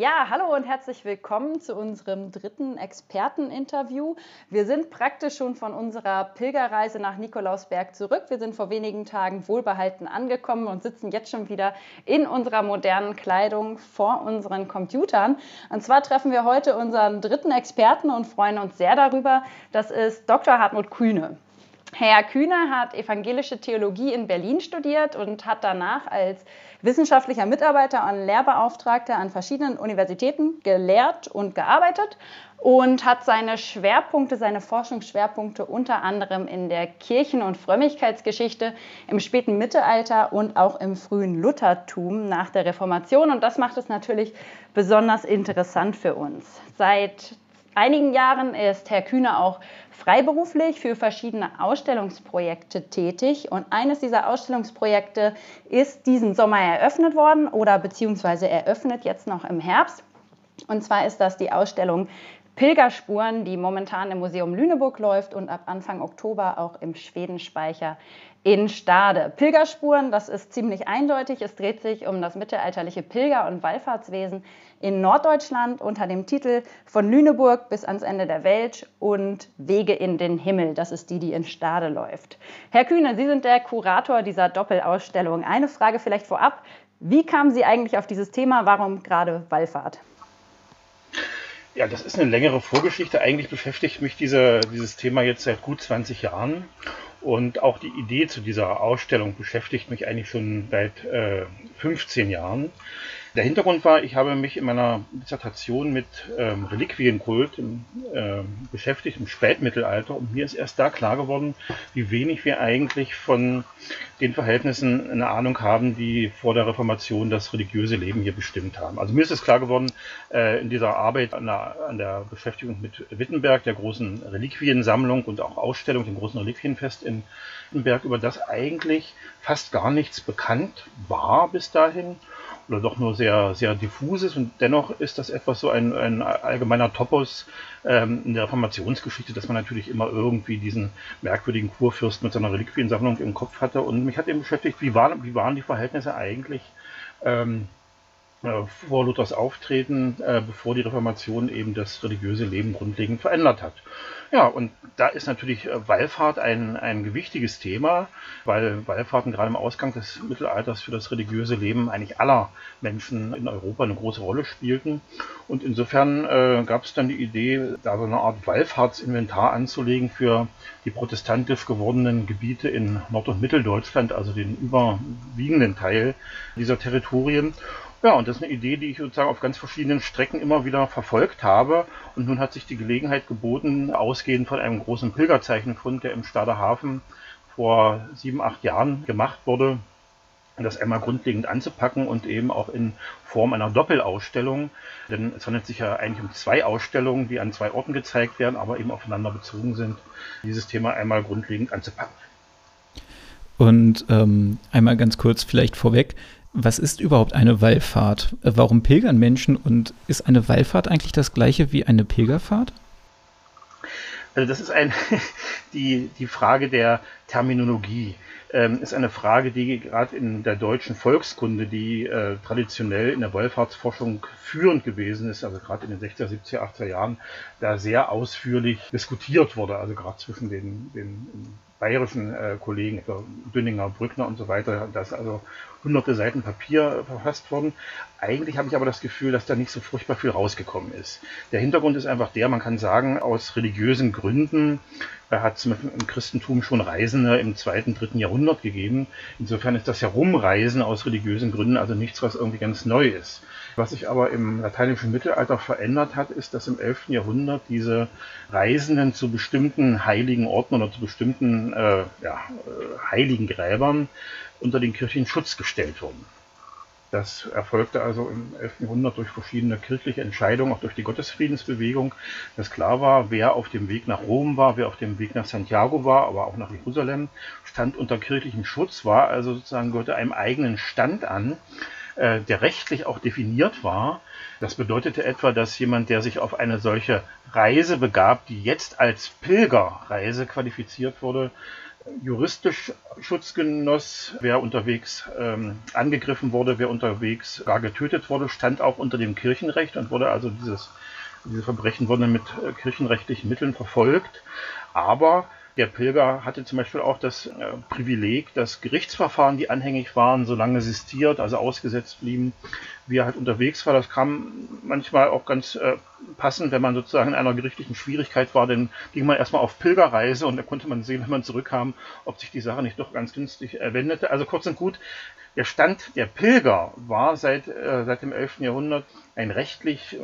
Ja, hallo und herzlich willkommen zu unserem dritten Experteninterview. Wir sind praktisch schon von unserer Pilgerreise nach Nikolausberg zurück. Wir sind vor wenigen Tagen wohlbehalten angekommen und sitzen jetzt schon wieder in unserer modernen Kleidung vor unseren Computern. Und zwar treffen wir heute unseren dritten Experten und freuen uns sehr darüber. Das ist Dr. Hartmut Kühne. Herr Kühne hat evangelische Theologie in Berlin studiert und hat danach als wissenschaftlicher Mitarbeiter und Lehrbeauftragter an verschiedenen Universitäten gelehrt und gearbeitet und hat seine Schwerpunkte, seine Forschungsschwerpunkte unter anderem in der Kirchen- und Frömmigkeitsgeschichte im späten Mittelalter und auch im frühen Luthertum nach der Reformation. Und das macht es natürlich besonders interessant für uns. Seit einigen Jahren ist Herr Kühne auch freiberuflich für verschiedene Ausstellungsprojekte tätig. Und eines dieser Ausstellungsprojekte ist diesen Sommer eröffnet worden oder beziehungsweise eröffnet jetzt noch im Herbst. Und zwar ist das die Ausstellung Pilgerspuren, die momentan im Museum Lüneburg läuft und ab Anfang Oktober auch im Schwedenspeicher in Stade. Pilgerspuren, das ist ziemlich eindeutig. Es dreht sich um das mittelalterliche Pilger- und Wallfahrtswesen in Norddeutschland unter dem Titel Von Lüneburg bis ans Ende der Welt und Wege in den Himmel. Das ist die, die in Stade läuft. Herr Kühne, Sie sind der Kurator dieser Doppelausstellung. Eine Frage vielleicht vorab. Wie kamen Sie eigentlich auf dieses Thema? Warum gerade Wallfahrt? Ja, das ist eine längere Vorgeschichte. Eigentlich beschäftigt mich diese, dieses Thema jetzt seit gut 20 Jahren. Und auch die Idee zu dieser Ausstellung beschäftigt mich eigentlich schon seit äh, 15 Jahren. Der Hintergrund war, ich habe mich in meiner Dissertation mit ähm, Reliquienkult im, äh, beschäftigt im Spätmittelalter und mir ist erst da klar geworden, wie wenig wir eigentlich von den Verhältnissen eine Ahnung haben, die vor der Reformation das religiöse Leben hier bestimmt haben. Also mir ist es klar geworden äh, in dieser Arbeit an der, an der Beschäftigung mit Wittenberg, der großen Reliquiensammlung und auch Ausstellung, dem großen Reliquienfest in Wittenberg, über das eigentlich fast gar nichts bekannt war bis dahin oder doch nur sehr, sehr diffuses und dennoch ist das etwas so ein, ein allgemeiner Topos ähm, in der Reformationsgeschichte, dass man natürlich immer irgendwie diesen merkwürdigen Kurfürsten mit seiner Reliquiensammlung im Kopf hatte. Und mich hat eben beschäftigt, wie, war, wie waren die Verhältnisse eigentlich ähm, äh, vor Luthers Auftreten, äh, bevor die Reformation eben das religiöse Leben grundlegend verändert hat. Ja, und da ist natürlich äh, Wallfahrt ein, ein gewichtiges Thema, weil Wallfahrten gerade im Ausgang des Mittelalters für das religiöse Leben eigentlich aller Menschen in Europa eine große Rolle spielten. Und insofern äh, gab es dann die Idee, da so eine Art Wallfahrtsinventar anzulegen für die protestantisch gewordenen Gebiete in Nord- und Mitteldeutschland, also den überwiegenden Teil dieser Territorien. Ja, und das ist eine Idee, die ich sozusagen auf ganz verschiedenen Strecken immer wieder verfolgt habe. Und nun hat sich die Gelegenheit geboten, ausgehend von einem großen Pilgerzeichenfund, der im Stader Hafen vor sieben, acht Jahren gemacht wurde, das einmal grundlegend anzupacken und eben auch in Form einer Doppelausstellung. Denn es handelt sich ja eigentlich um zwei Ausstellungen, die an zwei Orten gezeigt werden, aber eben aufeinander bezogen sind, dieses Thema einmal grundlegend anzupacken. Und ähm, einmal ganz kurz vielleicht vorweg, was ist überhaupt eine Wallfahrt? Äh, warum pilgern Menschen und ist eine Wallfahrt eigentlich das gleiche wie eine Pilgerfahrt? Also das ist ein, die, die Frage der Terminologie. Ähm, ist eine Frage, die gerade in der deutschen Volkskunde, die äh, traditionell in der Wallfahrtsforschung führend gewesen ist, also gerade in den 60er, 70er, 80er Jahren, da sehr ausführlich diskutiert wurde, also gerade zwischen den, den bayerischen äh, Kollegen, etwa Dünninger, Brückner und so weiter. Da also hunderte Seiten Papier verfasst worden. Eigentlich habe ich aber das Gefühl, dass da nicht so furchtbar viel rausgekommen ist. Der Hintergrund ist einfach der, man kann sagen, aus religiösen Gründen äh, hat es im Christentum schon Reisende im zweiten, dritten Jahrhundert gegeben. Insofern ist das Herumreisen aus religiösen Gründen also nichts, was irgendwie ganz neu ist. Was sich aber im lateinischen Mittelalter verändert hat, ist, dass im 11. Jahrhundert diese Reisenden zu bestimmten heiligen Orten oder zu bestimmten äh, ja, äh, heiligen Gräbern unter den kirchlichen Schutz gestellt wurden. Das erfolgte also im 11. Jahrhundert durch verschiedene kirchliche Entscheidungen, auch durch die Gottesfriedensbewegung, dass klar war, wer auf dem Weg nach Rom war, wer auf dem Weg nach Santiago war, aber auch nach Jerusalem, stand unter kirchlichem Schutz, war also sozusagen gehörte einem eigenen Stand an äh, der rechtlich auch definiert war. Das bedeutete etwa, dass jemand, der sich auf eine solche Reise begab, die jetzt als Pilgerreise qualifiziert wurde, juristisch Schutz genoss. Wer unterwegs ähm, angegriffen wurde, wer unterwegs gar getötet wurde, stand auch unter dem Kirchenrecht und wurde also dieses, diese Verbrechen wurden mit äh, kirchenrechtlichen Mitteln verfolgt. Aber der Pilger hatte zum Beispiel auch das äh, Privileg, dass Gerichtsverfahren, die anhängig waren, so lange sistiert, also ausgesetzt blieben, wie er halt unterwegs war. Das kam manchmal auch ganz äh, passend, wenn man sozusagen in einer gerichtlichen Schwierigkeit war, dann ging man erstmal auf Pilgerreise und da konnte man sehen, wenn man zurückkam, ob sich die Sache nicht doch ganz günstig äh, wendete. Also kurz und gut, der Stand der Pilger war seit, äh, seit dem 11. Jahrhundert ein rechtlich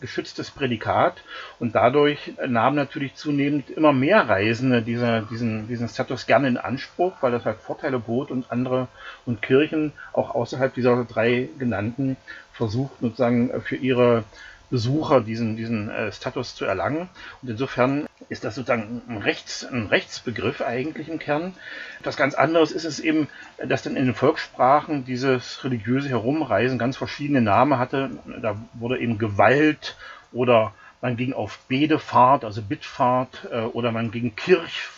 geschütztes Prädikat und dadurch nahmen natürlich zunehmend immer mehr Reisende diese, diesen, diesen Status gerne in Anspruch, weil das halt Vorteile bot und andere und Kirchen auch außerhalb dieser drei genannten versuchten sozusagen für ihre Besucher diesen, diesen äh, Status zu erlangen. Und insofern ist das sozusagen ein, Rechts, ein Rechtsbegriff eigentlich im Kern. Etwas ganz anderes ist es eben, dass dann in den Volkssprachen dieses religiöse Herumreisen ganz verschiedene Namen hatte. Da wurde eben Gewalt oder man ging auf Bedefahrt, also Bittfahrt, äh, oder man ging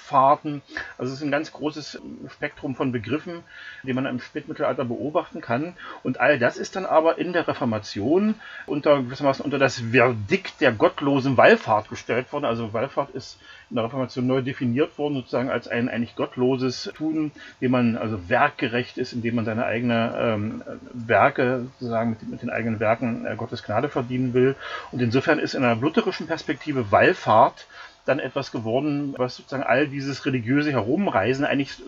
Kirchfahrten. Also es ist ein ganz großes Spektrum von Begriffen, die man im Spätmittelalter beobachten kann. Und all das ist dann aber in der Reformation unter gewissermaßen unter das Verdikt der gottlosen Wallfahrt gestellt worden. Also Wallfahrt ist in der Reformation neu definiert worden, sozusagen als ein eigentlich gottloses Tun, dem man also werkgerecht ist, indem man seine eigenen ähm, Werke sozusagen mit, mit, den eigenen Werken äh, Gottes Gnade verdienen will. Und insofern ist in einer lutherischen Perspektive Wallfahrt dann etwas geworden, was sozusagen all dieses religiöse Herumreisen eigentlich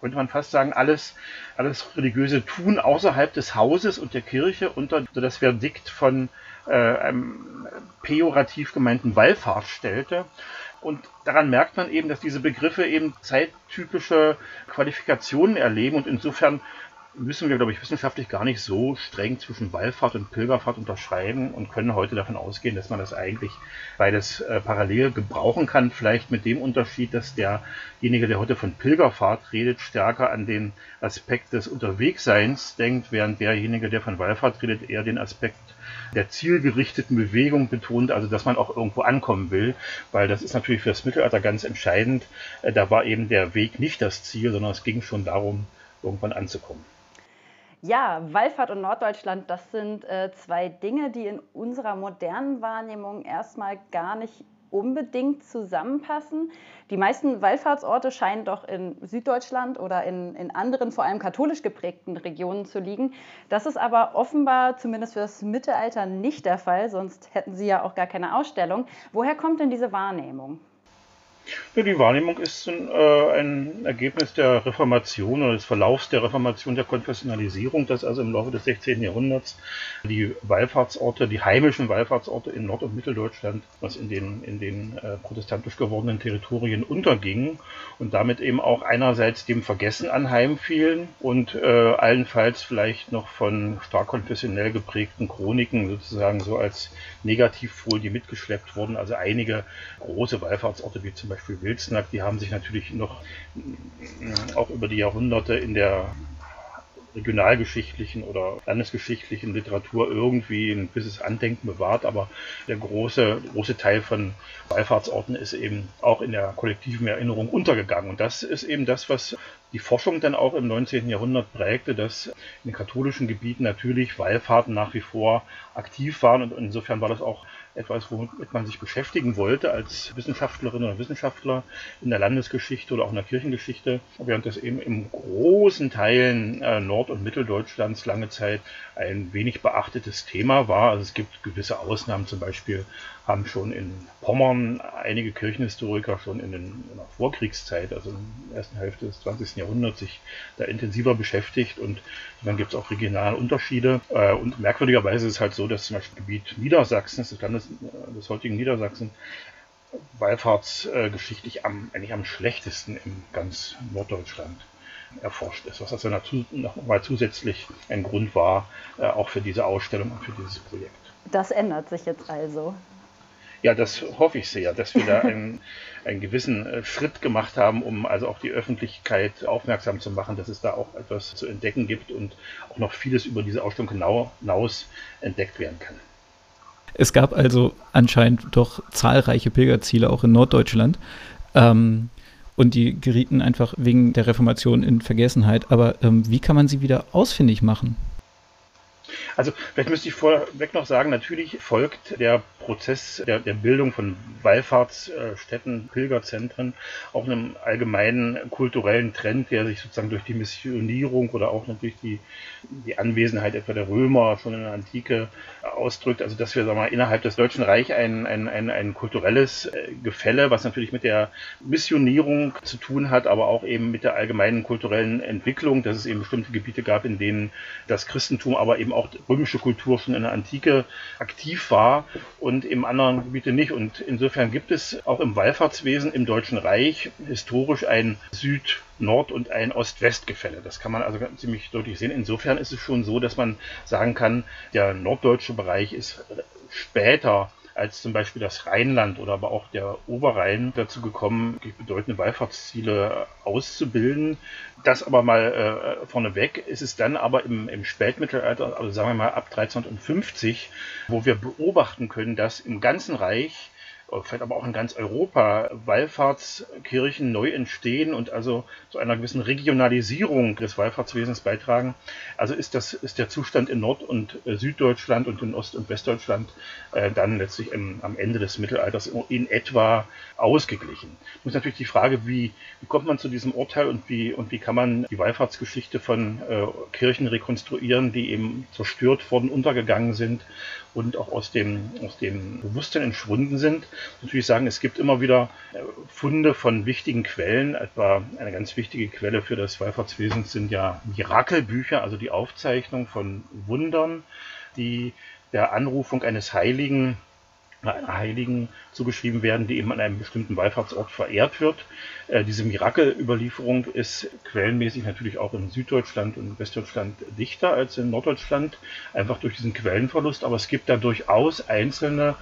könnte man fast sagen, alles, alles religiöse Tun außerhalb des Hauses und der Kirche unter das Verdikt von äh, einem pejorativ gemeinten Wallfahrt stellte. Und daran merkt man eben, dass diese Begriffe eben zeittypische Qualifikationen erleben und insofern müssen wir, glaube ich, wissenschaftlich gar nicht so streng zwischen Wallfahrt und Pilgerfahrt unterscheiden und können heute davon ausgehen, dass man das eigentlich beides äh, parallel gebrauchen kann. Vielleicht mit dem Unterschied, dass derjenige, der heute von Pilgerfahrt redet, stärker an den Aspekt des Unterwegsseins denkt, während derjenige, der von Wallfahrt redet, eher den Aspekt der zielgerichteten Bewegung betont, also dass man auch irgendwo ankommen will, weil das ist natürlich für das Mittelalter ganz entscheidend. Äh, da war eben der Weg nicht das Ziel, sondern es ging schon darum, irgendwann anzukommen. Ja, Wallfahrt und Norddeutschland, das sind äh, zwei Dinge, die in unserer modernen Wahrnehmung erstmal gar nicht unbedingt zusammenpassen. Die meisten Wallfahrtsorte scheinen doch in Süddeutschland oder in, in anderen, vor allem katholisch geprägten Regionen zu liegen. Das ist aber offenbar zumindest für das Mittelalter nicht der Fall, sonst hätten Sie ja auch gar keine Ausstellung. Woher kommt denn diese Wahrnehmung? Ja, die Wahrnehmung ist ein, äh, ein, Ergebnis der Reformation oder des Verlaufs der Reformation der Konfessionalisierung, dass also im Laufe des 16. Jahrhunderts die Wallfahrtsorte, die heimischen Wallfahrtsorte in Nord- und Mitteldeutschland, was in den, in den äh, protestantisch gewordenen Territorien untergingen und damit eben auch einerseits dem Vergessen anheimfielen und äh, allenfalls vielleicht noch von stark konfessionell geprägten Chroniken sozusagen so als Negativfolie mitgeschleppt wurden. Also einige große Wallfahrtsorte wie zum Beispiel Wilsnack, die haben sich natürlich noch äh, auch über die Jahrhunderte in der regionalgeschichtlichen oder landesgeschichtlichen Literatur irgendwie ein gewisses Andenken bewahrt, aber der große, große Teil von Wallfahrtsorten ist eben auch in der kollektiven Erinnerung untergegangen. Und das ist eben das, was die Forschung dann auch im 19. Jahrhundert prägte, dass in den katholischen Gebieten natürlich Wallfahrten nach wie vor aktiv waren und insofern war das auch etwas, womit man sich beschäftigen wollte als Wissenschaftlerin oder Wissenschaftler in der Landesgeschichte oder auch in der Kirchengeschichte, während das eben im großen Teilen äh, Nord- und Mitteldeutschlands lange Zeit ein wenig beachtetes Thema war. Also es gibt gewisse Ausnahmen, zum Beispiel haben schon in Pommern einige Kirchenhistoriker schon in, den, in der Vorkriegszeit, also in der ersten Hälfte des 20. Jahrhunderts, sich da intensiver beschäftigt und dann gibt es auch regionale Unterschiede. Äh, und merkwürdigerweise ist es halt so, dass zum Beispiel Gebiet Niedersachsens, des Landes des heutigen Niedersachsen, wallfahrtsgeschichtlich am, eigentlich am schlechtesten in ganz Norddeutschland erforscht ist, was also nochmal zusätzlich ein Grund war, äh, auch für diese Ausstellung und für dieses Projekt. Das ändert sich jetzt also. Ja, das hoffe ich sehr, dass wir da einen, einen gewissen äh, Schritt gemacht haben, um also auch die Öffentlichkeit aufmerksam zu machen, dass es da auch etwas zu entdecken gibt und auch noch vieles über diese Ausstellung genau hinaus entdeckt werden kann. Es gab also anscheinend doch zahlreiche Pilgerziele auch in Norddeutschland. Ähm, und die gerieten einfach wegen der Reformation in Vergessenheit. Aber ähm, wie kann man sie wieder ausfindig machen? Also vielleicht müsste ich vorweg noch sagen, natürlich folgt der Prozess der, der Bildung von Wallfahrtsstätten, Pilgerzentren auch einem allgemeinen kulturellen Trend, der sich sozusagen durch die Missionierung oder auch natürlich die, die Anwesenheit etwa der Römer schon in der Antike ausdrückt. Also dass wir sagen wir mal, innerhalb des Deutschen Reichs ein, ein, ein, ein kulturelles äh, Gefälle, was natürlich mit der Missionierung zu tun hat, aber auch eben mit der allgemeinen kulturellen Entwicklung, dass es eben bestimmte Gebiete gab, in denen das Christentum, aber eben auch römische Kultur schon in der Antike aktiv war und im anderen Gebiete nicht. Und insofern gibt es auch im Wallfahrtswesen im Deutschen Reich historisch ein Süd- Nord- und ein Ost-West-Gefälle. Das kann man also ziemlich deutlich sehen. Insofern ist es schon so, dass man sagen kann, der norddeutsche Bereich ist später als zum Beispiel das Rheinland oder aber auch der Oberrhein dazu gekommen, bedeutende Wallfahrtsziele auszubilden. Das aber mal äh, vorneweg ist es dann aber im, im Spätmittelalter, also sagen wir mal ab 1350, wo wir beobachten können, dass im ganzen Reich vielleicht aber auch in ganz Europa Wallfahrtskirchen neu entstehen und also zu einer gewissen Regionalisierung des Wallfahrtswesens beitragen. Also ist das ist der Zustand in Nord- und äh, Süddeutschland und in Ost- und Westdeutschland äh, dann letztlich im, am Ende des Mittelalters in etwa ausgeglichen. Nun ist natürlich die Frage, wie, wie kommt man zu diesem Urteil und wie und wie kann man die Wallfahrtsgeschichte von äh, Kirchen rekonstruieren, die eben zerstört worden, untergegangen sind und auch aus dem, aus dem Bewusstsein entschwunden sind. Natürlich sagen, es gibt immer wieder äh, Funde von wichtigen Quellen. Etwa eine ganz wichtige Quelle für das Wallfahrtswesen sind ja Mirakelbücher, also die Aufzeichnung von Wundern, die der Anrufung eines Heiligen einer Heiligen zugeschrieben werden, die eben an einem bestimmten Wallfahrtsort verehrt wird. Äh, diese Mirakelüberlieferung ist quellenmäßig natürlich auch in Süddeutschland und Westdeutschland dichter als in Norddeutschland, einfach durch diesen Quellenverlust. Aber es gibt da durchaus einzelne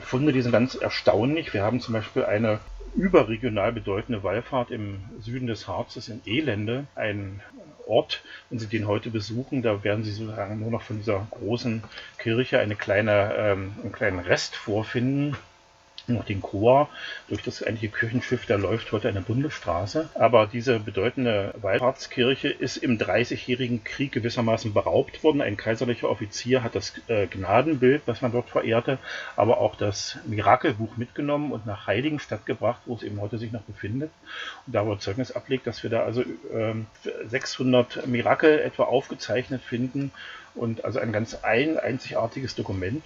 Funde, die sind ganz erstaunlich. Wir haben zum Beispiel eine überregional bedeutende Wallfahrt im Süden des Harzes in Elende, ein Ort, wenn Sie den heute besuchen, da werden Sie sozusagen nur noch von dieser großen Kirche eine kleine, ähm, einen kleinen Rest vorfinden noch den Chor. Durch das eigentliche Kirchenschiff, da läuft heute eine Bundesstraße. Aber diese bedeutende Wallfahrtskirche ist im Dreißigjährigen Krieg gewissermaßen beraubt worden. Ein kaiserlicher Offizier hat das äh, Gnadenbild, was man dort verehrte, aber auch das Mirakelbuch mitgenommen und nach Heiligenstadt gebracht, wo es eben heute sich noch befindet. Und da wo Zeugnis ablegt, dass wir da also äh, 600 Mirakel etwa aufgezeichnet finden und also ein ganz ein, einzigartiges Dokument.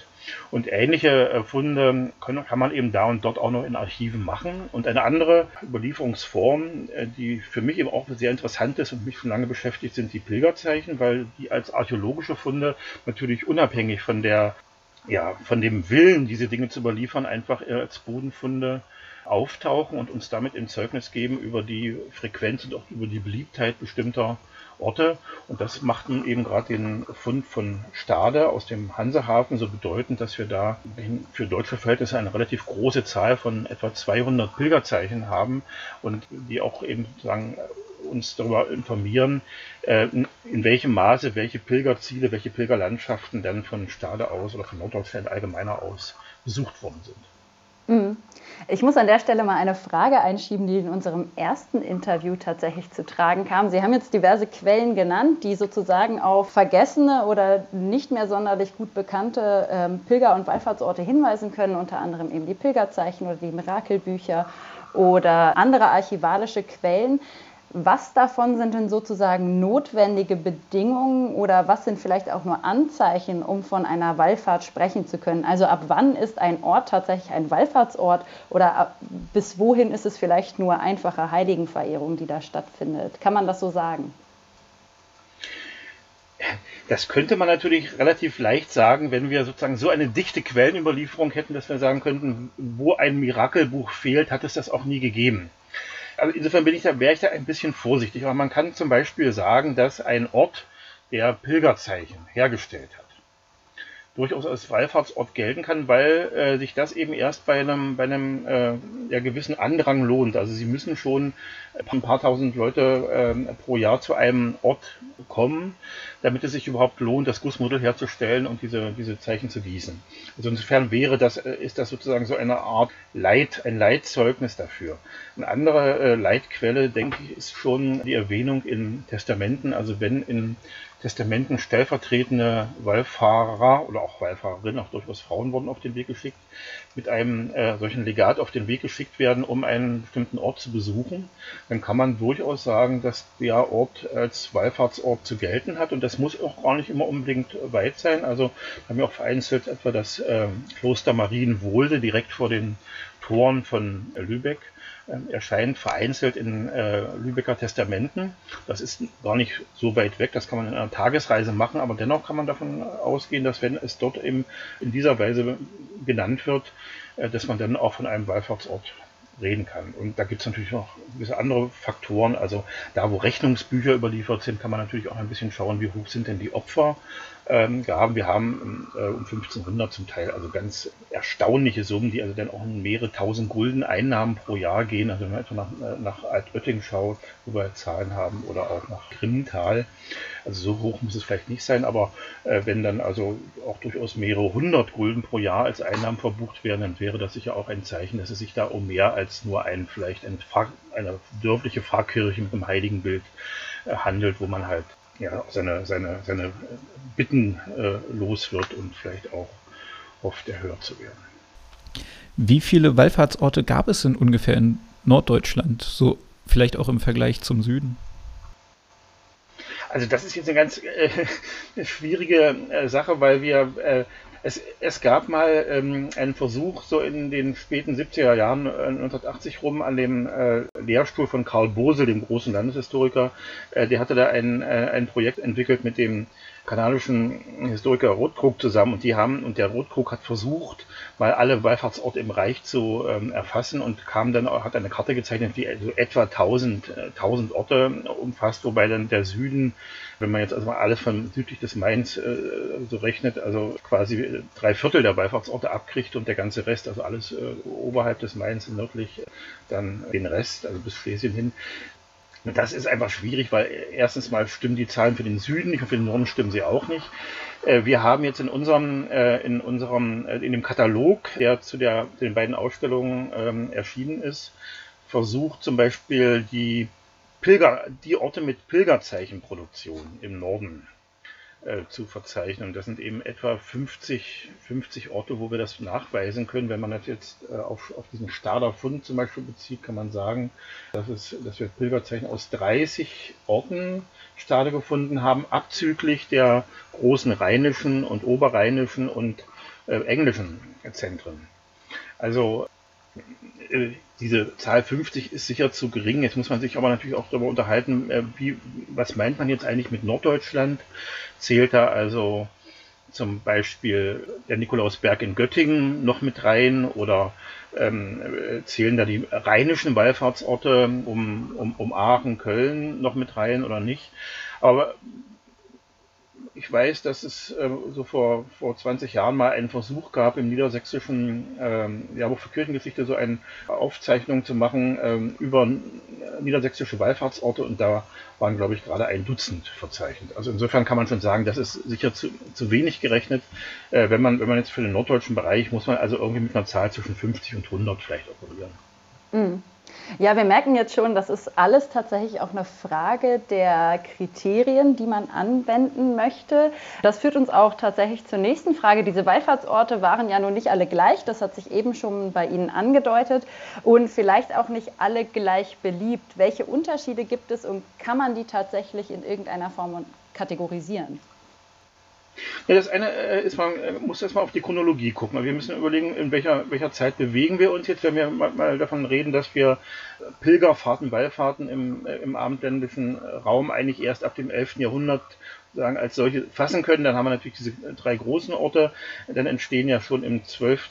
Und ähnliche äh, Funde können, kann man eben da und dort auch noch in Archiven machen. Und eine andere Überlieferungsform, äh, die für mich eben auch sehr interessant ist und mich schon lange beschäftigt, sind die Pilgerzeichen, weil die als archäologische Funde natürlich unabhängig von der ja, von dem Willen, diese Dinge zu überliefern, einfach als Bodenfunde auftauchen und uns damit in Zeugnis geben über die Frequenz und auch über die Beliebtheit bestimmter Orte. Und das macht nun eben gerade den Fund von Stade aus dem Hansehafen so bedeutend, dass wir da für deutsche Verhältnisse eine relativ große Zahl von etwa 200 Pilgerzeichen haben und die auch eben sozusagen uns darüber informieren, äh, in welchem Maße welche Pilgerziele, welche Pilgerlandschaften dann von Stade aus oder von Norddeutschland allgemeiner aus besucht worden sind. Mhm. Ich muss an der Stelle mal eine Frage einschieben, die in unserem ersten Interview tatsächlich zu tragen kam. Sie haben jetzt diverse Quellen genannt, die sozusagen auf vergessene oder nicht mehr sonderlich gut bekannte ähm, Pilger- und Wallfahrtsorte hinweisen können, unter anderem eben die Pilgerzeichen oder die Mirakelbücher oder andere archivalische Quellen. Was davon sind denn sozusagen notwendige Bedingungen oder was sind vielleicht auch nur Anzeichen, um von einer Wallfahrt sprechen zu können? Also ab wann ist ein Ort tatsächlich ein Wallfahrtsort oder ab, bis wohin ist es vielleicht nur einfache Heiligenverehrung, die da stattfindet? Kann man das so sagen? Das könnte man natürlich relativ leicht sagen, wenn wir sozusagen so eine dichte Quellenüberlieferung hätten, dass wir sagen könnten, wo ein Mirakelbuch fehlt, hat es das auch nie gegeben. Also insofern bin ich da, wäre ich da ein bisschen vorsichtig. Aber man kann zum Beispiel sagen, dass ein Ort, der Pilgerzeichen hergestellt hat, durchaus als Wallfahrtsort gelten kann, weil äh, sich das eben erst bei einem, bei einem äh, ja, gewissen Andrang lohnt. Also sie müssen schon ein paar tausend Leute äh, pro Jahr zu einem Ort kommen, damit es sich überhaupt lohnt, das Gussmodell herzustellen und diese, diese Zeichen zu gießen. Also insofern wäre das, äh, ist das sozusagen so eine Art Leit, ein Leitzeugnis dafür. Eine andere äh, Leitquelle, denke ich, ist schon die Erwähnung in Testamenten. Also wenn in Testamenten stellvertretende Wallfahrer oder auch Wallfahrerinnen, auch durchaus Frauen wurden auf den Weg geschickt, mit einem äh, solchen Legat auf den Weg geschickt werden, um einen bestimmten Ort zu besuchen, dann kann man durchaus sagen, dass der Ort als Wallfahrtsort zu gelten hat und das muss auch gar nicht immer unbedingt weit sein. Also haben wir auch vereinzelt etwa das äh, Kloster Marienwohlde direkt vor den Toren von Lübeck erscheint vereinzelt in äh, Lübecker Testamenten. Das ist gar nicht so weit weg, das kann man in einer Tagesreise machen, aber dennoch kann man davon ausgehen, dass wenn es dort eben in dieser Weise genannt wird, äh, dass man dann auch von einem Wallfahrtsort reden kann. Und da gibt es natürlich noch gewisse andere Faktoren. Also da, wo Rechnungsbücher überliefert sind, kann man natürlich auch ein bisschen schauen, wie hoch sind denn die Opfer ähm, gehabt. Wir haben äh, um 1500 zum Teil also ganz erstaunliche Summen, die also dann auch in mehrere tausend Gulden Einnahmen pro Jahr gehen. Also wenn man etwa nach, äh, nach Altötting schaut, wo wir Zahlen haben, oder auch nach Grimmental. Also so hoch muss es vielleicht nicht sein, aber äh, wenn dann also auch durchaus mehrere hundert Gulden pro Jahr als Einnahmen verbucht werden, dann wäre das sicher auch ein Zeichen, dass es sich da um mehr als nur ein vielleicht ein Pfarr, eine dörfliche Pfarrkirche mit einem Heiligenbild äh, handelt, wo man halt ja, seine, seine, seine Bitten äh, los wird und vielleicht auch hofft, erhört zu werden. Wie viele Wallfahrtsorte gab es denn ungefähr in Norddeutschland? So vielleicht auch im Vergleich zum Süden? Also das ist jetzt eine ganz äh, schwierige äh, Sache, weil wir äh, es, es gab mal ähm, einen Versuch, so in den späten 70er Jahren, äh, 1980 rum, an dem äh, Lehrstuhl von Karl Bose, dem großen Landeshistoriker. Äh, der hatte da ein, äh, ein Projekt entwickelt mit dem kanadischen Historiker Rothkrug zusammen und die haben, und der Rothkrug hat versucht, mal alle Wallfahrtsorte im Reich zu ähm, erfassen und kam dann, hat eine Karte gezeichnet, die also etwa 1000, äh, 1000 Orte umfasst, wobei dann der Süden, wenn man jetzt also mal alles von südlich des Mainz äh, so rechnet, also quasi drei Viertel der Wallfahrtsorte abkriegt und der ganze Rest, also alles äh, oberhalb des Mainz nördlich, dann den Rest, also bis Schlesien hin, das ist einfach schwierig, weil erstens mal stimmen die Zahlen für den Süden nicht und für den Norden stimmen sie auch nicht. Äh, wir haben jetzt in unserem, äh, in unserem, äh, in dem Katalog, der zu der, den beiden Ausstellungen ähm, erschienen ist, versucht zum Beispiel die Pilger, die Orte mit Pilgerzeichenproduktion im Norden äh, zu verzeichnen. Das sind eben etwa 50, 50 Orte, wo wir das nachweisen können. Wenn man das jetzt äh, auf, auf diesen Stader Fund zum Beispiel bezieht, kann man sagen, dass, es, dass wir Pilgerzeichen aus 30 Orten Stade gefunden haben, abzüglich der großen rheinischen und oberrheinischen und äh, englischen Zentren. Also diese Zahl 50 ist sicher zu gering. Jetzt muss man sich aber natürlich auch darüber unterhalten, äh, wie, was meint man jetzt eigentlich mit Norddeutschland? Zählt da also zum Beispiel der Nikolausberg in Göttingen noch mit rein oder ähm, zählen da die rheinischen Wallfahrtsorte um, um, um Aachen, Köln noch mit rein oder nicht? Aber ich weiß, dass es äh, so vor, vor 20 Jahren mal einen Versuch gab, im niedersächsischen ähm, Jahrbuch für Kirchengeschichte so eine Aufzeichnung zu machen ähm, über niedersächsische Wallfahrtsorte und da waren, glaube ich, gerade ein Dutzend verzeichnet. Also insofern kann man schon sagen, das ist sicher zu, zu wenig gerechnet. Äh, wenn, man, wenn man jetzt für den norddeutschen Bereich, muss man also irgendwie mit einer Zahl zwischen 50 und 100 vielleicht operieren. Mhm. Ja, wir merken jetzt schon, das ist alles tatsächlich auch eine Frage der Kriterien, die man anwenden möchte. Das führt uns auch tatsächlich zur nächsten Frage. Diese Wallfahrtsorte waren ja nun nicht alle gleich, das hat sich eben schon bei Ihnen angedeutet und vielleicht auch nicht alle gleich beliebt. Welche Unterschiede gibt es und kann man die tatsächlich in irgendeiner Form kategorisieren? Ja, das eine äh, ist, man äh, muss erstmal auf die Chronologie gucken. Wir müssen überlegen, in welcher, welcher Zeit bewegen wir uns jetzt, wenn wir mal davon reden, dass wir Pilgerfahrten, Wallfahrten im, äh, im abendländischen Raum eigentlich erst ab dem 11. Jahrhundert sagen, als solche fassen können. Dann haben wir natürlich diese drei großen Orte. Dann entstehen ja schon im 12.,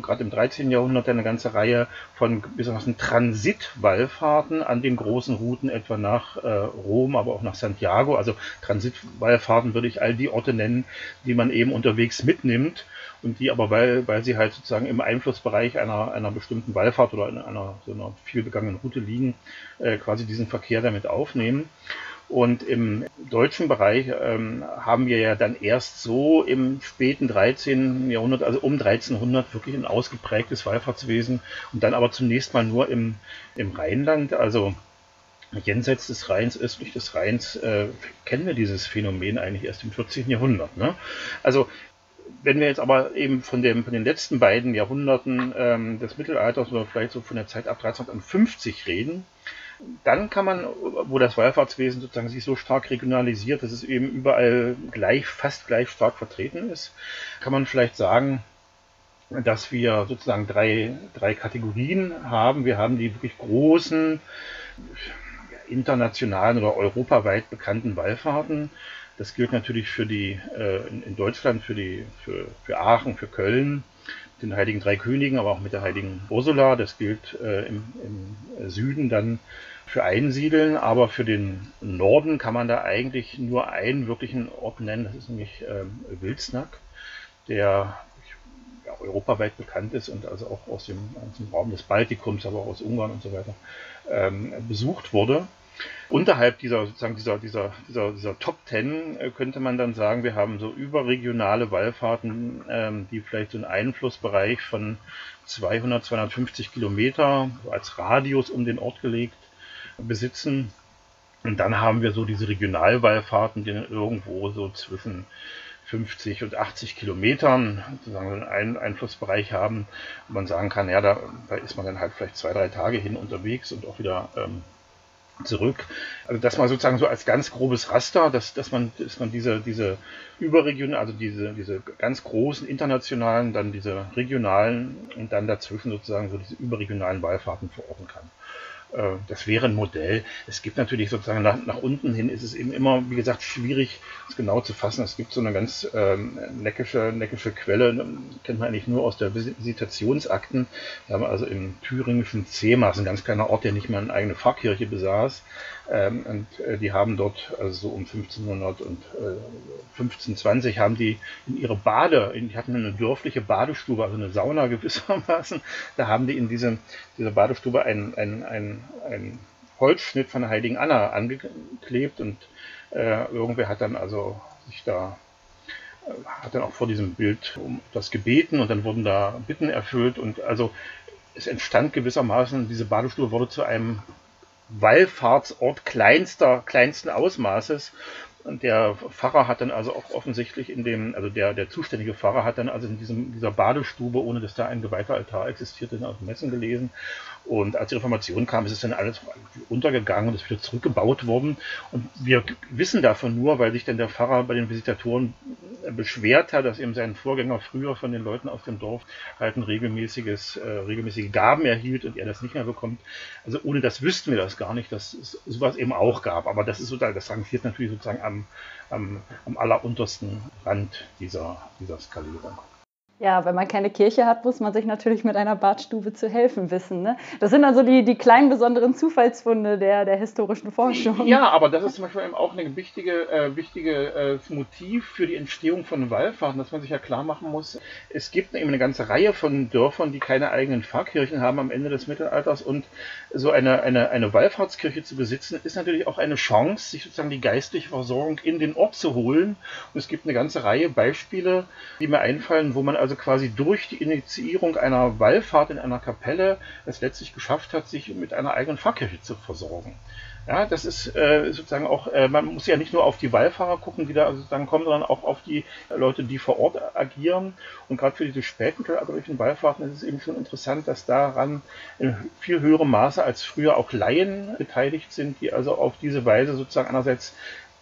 gerade im 13. Jahrhundert eine ganze Reihe von gewissermaßen Transitwallfahrten an den großen Routen, etwa nach äh, Rom, aber auch nach Santiago. Also Transitwallfahrten würde ich all die Orte nennen, die man eben unterwegs mitnimmt und die aber, weil, weil sie halt sozusagen im Einflussbereich einer, einer bestimmten Wallfahrt oder in einer so einer viel begangenen Route liegen, äh, quasi diesen Verkehr damit aufnehmen. Und im deutschen Bereich ähm, haben wir ja dann erst so im späten 13. Jahrhundert, also um 1300, wirklich ein ausgeprägtes Wallfahrtswesen und dann aber zunächst mal nur im, im Rheinland, also jenseits des Rheins, östlich des Rheins, äh, kennen wir dieses Phänomen eigentlich erst im 14. Jahrhundert. Ne? Also wenn wir jetzt aber eben von, dem, von den letzten beiden Jahrhunderten ähm, des Mittelalters oder vielleicht so von der Zeit ab 1350 reden, dann kann man, wo das Wallfahrtswesen sozusagen sich so stark regionalisiert, dass es eben überall gleich, fast gleich stark vertreten ist, kann man vielleicht sagen, dass wir sozusagen drei, drei Kategorien haben. Wir haben die wirklich großen, internationalen oder europaweit bekannten Wallfahrten. Das gilt natürlich für die äh, in, Deutschland, für die für, für Aachen, für Köln, den Heiligen Drei Königen, aber auch mit der Heiligen Ursula. Das gilt äh, im, im Süden dann für Einsiedeln, aber für den Norden kann man da eigentlich nur einen wirklichen Ort nennen, das ist nämlich ähm, Wilsnack, der ja, europaweit bekannt ist und also auch aus dem, dem, Raum des Baltikums, aber auch aus Ungarn und so weiter ähm, besucht wurde. Unterhalb dieser, sozusagen dieser, dieser, dieser, dieser Top Ten äh, könnte man dann sagen, wir haben so überregionale Wallfahrten, ähm, die vielleicht so einen Einflussbereich von 200, 250 Kilometer als Radius um den Ort gelegt besitzen. Und dann haben wir so diese Regionalwallfahrten, die dann irgendwo so zwischen 50 und 80 Kilometern sozusagen einen Einflussbereich haben, wo man sagen kann, ja, da, da, ist man dann halt vielleicht zwei, drei Tage hin unterwegs und auch wieder ähm, zurück. Also das mal sozusagen so als ganz grobes Raster, dass, dass man, dass man diese, diese Überregionen, also diese, diese ganz großen internationalen, dann diese regionalen und dann dazwischen sozusagen so diese überregionalen Wahlfahrten verorten kann. Äh, das wäre ein Modell. Es gibt natürlich sozusagen nach, nach, unten hin ist es eben immer, wie gesagt, schwierig, es genau zu fassen. Es gibt so eine ganz ähm, neckische, neckische Quelle, kennt man eigentlich nur aus der Visitationsakten. Wir haben also im thüringischen Zehmaß, ein ganz kleiner Ort, der nicht mehr eine eigene Pfarrkirche besaß, ähm, und äh, die haben dort, also so um 1500 und äh, 1520, haben die in ihre Bade, in, die hatten eine dörfliche Badestube, also eine Sauna gewissermaßen, da haben die in diese, diese Badestube einen, einen, einen, einen Holzschnitt von der Heiligen Anna angeklebt und äh, irgendwer hat dann also sich da äh, hat dann auch vor diesem Bild um das gebeten und dann wurden da Bitten erfüllt und also es entstand gewissermaßen, diese Badestube wurde zu einem Wallfahrtsort kleinster, kleinsten Ausmaßes. Und der Pfarrer hat dann also auch offensichtlich in dem, also der, der zuständige Pfarrer hat dann also in diesem, dieser Badestube, ohne dass da ein geweihter Altar existierte, aus Messen gelesen und als die Reformation kam, ist es dann alles untergegangen und ist wieder zurückgebaut worden. Und wir wissen davon nur, weil sich dann der Pfarrer bei den Visitatoren beschwert hat, dass eben sein Vorgänger früher von den Leuten aus dem Dorf halt ein regelmäßiges, äh, regelmäßige Gaben erhielt und er das nicht mehr bekommt. Also ohne das wüssten wir das gar nicht, dass es sowas eben auch gab. Aber das ist sozusagen, das rangiert natürlich sozusagen am, am, am alleruntersten Rand dieser, dieser Skalierung. Ja, wenn man keine Kirche hat, muss man sich natürlich mit einer Badstube zu helfen wissen. Ne? Das sind also die, die kleinen besonderen Zufallsfunde der, der historischen Forschung. Ja, aber das ist zum Beispiel eben auch ein wichtige, äh, wichtige äh, Motiv für die Entstehung von Wallfahrten, dass man sich ja klar machen muss, es gibt eben eine ganze Reihe von Dörfern, die keine eigenen Pfarrkirchen haben am Ende des Mittelalters und so eine, eine, eine Wallfahrtskirche zu besitzen, ist natürlich auch eine Chance, sich sozusagen die geistliche Versorgung in den Ort zu holen. Und es gibt eine ganze Reihe Beispiele, die mir einfallen, wo man also also quasi durch die Initiierung einer Wallfahrt in einer Kapelle es letztlich geschafft hat, sich mit einer eigenen Pfarrkirche zu versorgen. Ja, das ist äh, sozusagen auch, äh, man muss ja nicht nur auf die Wallfahrer gucken, die da sozusagen kommen, sondern auch auf die Leute, die vor Ort agieren. Und gerade für diese spätmittelalterlichen Wallfahrten ist es eben schon interessant, dass daran in viel höherem Maße als früher auch Laien beteiligt sind, die also auf diese Weise sozusagen einerseits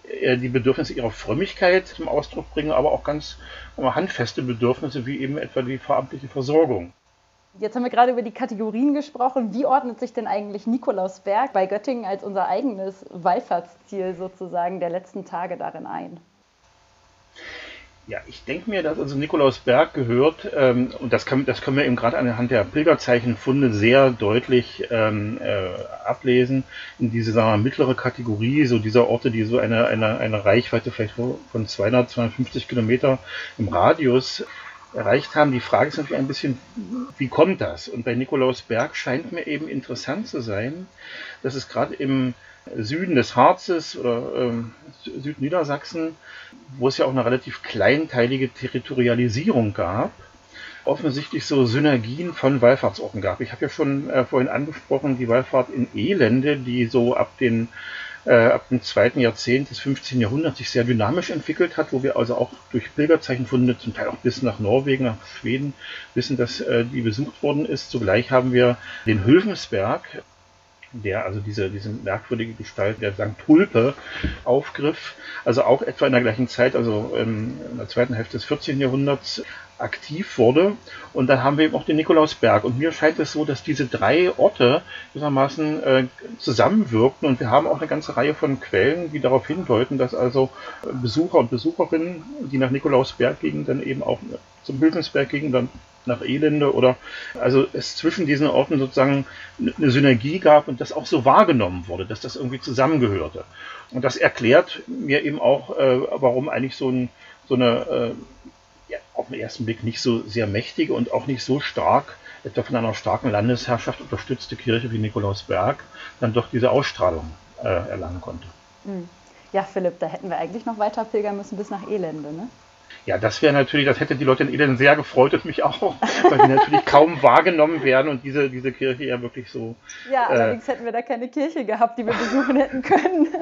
die Bedürfnisse ihrer Frömmigkeit zum Ausdruck bringen, aber auch ganz handfeste Bedürfnisse wie eben etwa die veramtliche Versorgung. Jetzt haben wir gerade über die Kategorien gesprochen. Wie ordnet sich denn eigentlich Nikolausberg bei Göttingen als unser eigenes Wallfahrtsziel sozusagen der letzten Tage darin ein? Ja, ich denke mir, dass also Nikolausberg gehört, ähm, und das, kann, das können wir eben gerade anhand der Pilgerzeichenfunde sehr deutlich ähm, äh, ablesen, in diese sagen wir, mittlere Kategorie, so dieser Orte, die so eine, eine, eine Reichweite vielleicht von 200, 250 Kilometer im Radius erreicht haben. Die Frage ist natürlich ein bisschen, wie kommt das? Und bei Nikolausberg scheint mir eben interessant zu sein, dass es gerade im Süden des Harzes oder ähm, Südniedersachsen, wo es ja auch eine relativ kleinteilige Territorialisierung gab, offensichtlich so Synergien von Wallfahrtsorten gab. Ich habe ja schon äh, vorhin angesprochen, die Wallfahrt in Elende, die so ab, den, äh, ab dem zweiten Jahrzehnt des 15. Jahrhunderts sich sehr dynamisch entwickelt hat, wo wir also auch durch Pilgerzeichenfunde, zum Teil auch bis nach Norwegen, nach Schweden, wissen, dass äh, die besucht worden ist. Zugleich haben wir den Hülfensberg, der also diese, diese merkwürdige Gestalt der St. Hulpe aufgriff, also auch etwa in der gleichen Zeit, also in der zweiten Hälfte des 14. Jahrhunderts aktiv wurde. Und dann haben wir eben auch den Nikolausberg. Und mir scheint es so, dass diese drei Orte gewissermaßen äh, zusammenwirken. Und wir haben auch eine ganze Reihe von Quellen, die darauf hindeuten, dass also Besucher und Besucherinnen, die nach Nikolausberg gingen, dann eben auch zum Hülfensberg gingen, dann nach Elende oder also es zwischen diesen Orten sozusagen eine Synergie gab und das auch so wahrgenommen wurde, dass das irgendwie zusammengehörte. Und das erklärt mir eben auch, äh, warum eigentlich so, ein, so eine äh, ja, auf den ersten Blick nicht so sehr mächtige und auch nicht so stark, etwa von einer starken Landesherrschaft unterstützte Kirche wie Nikolausberg, dann doch diese Ausstrahlung äh, erlangen konnte. Hm. Ja, Philipp, da hätten wir eigentlich noch weiter pilgern müssen bis nach Elende, ne? Ja, das wäre natürlich, das hätte die Leute in Eden sehr gefreut und mich auch, weil die natürlich kaum wahrgenommen werden und diese, diese Kirche ja wirklich so. Ja, äh, allerdings hätten wir da keine Kirche gehabt, die wir besuchen hätten können.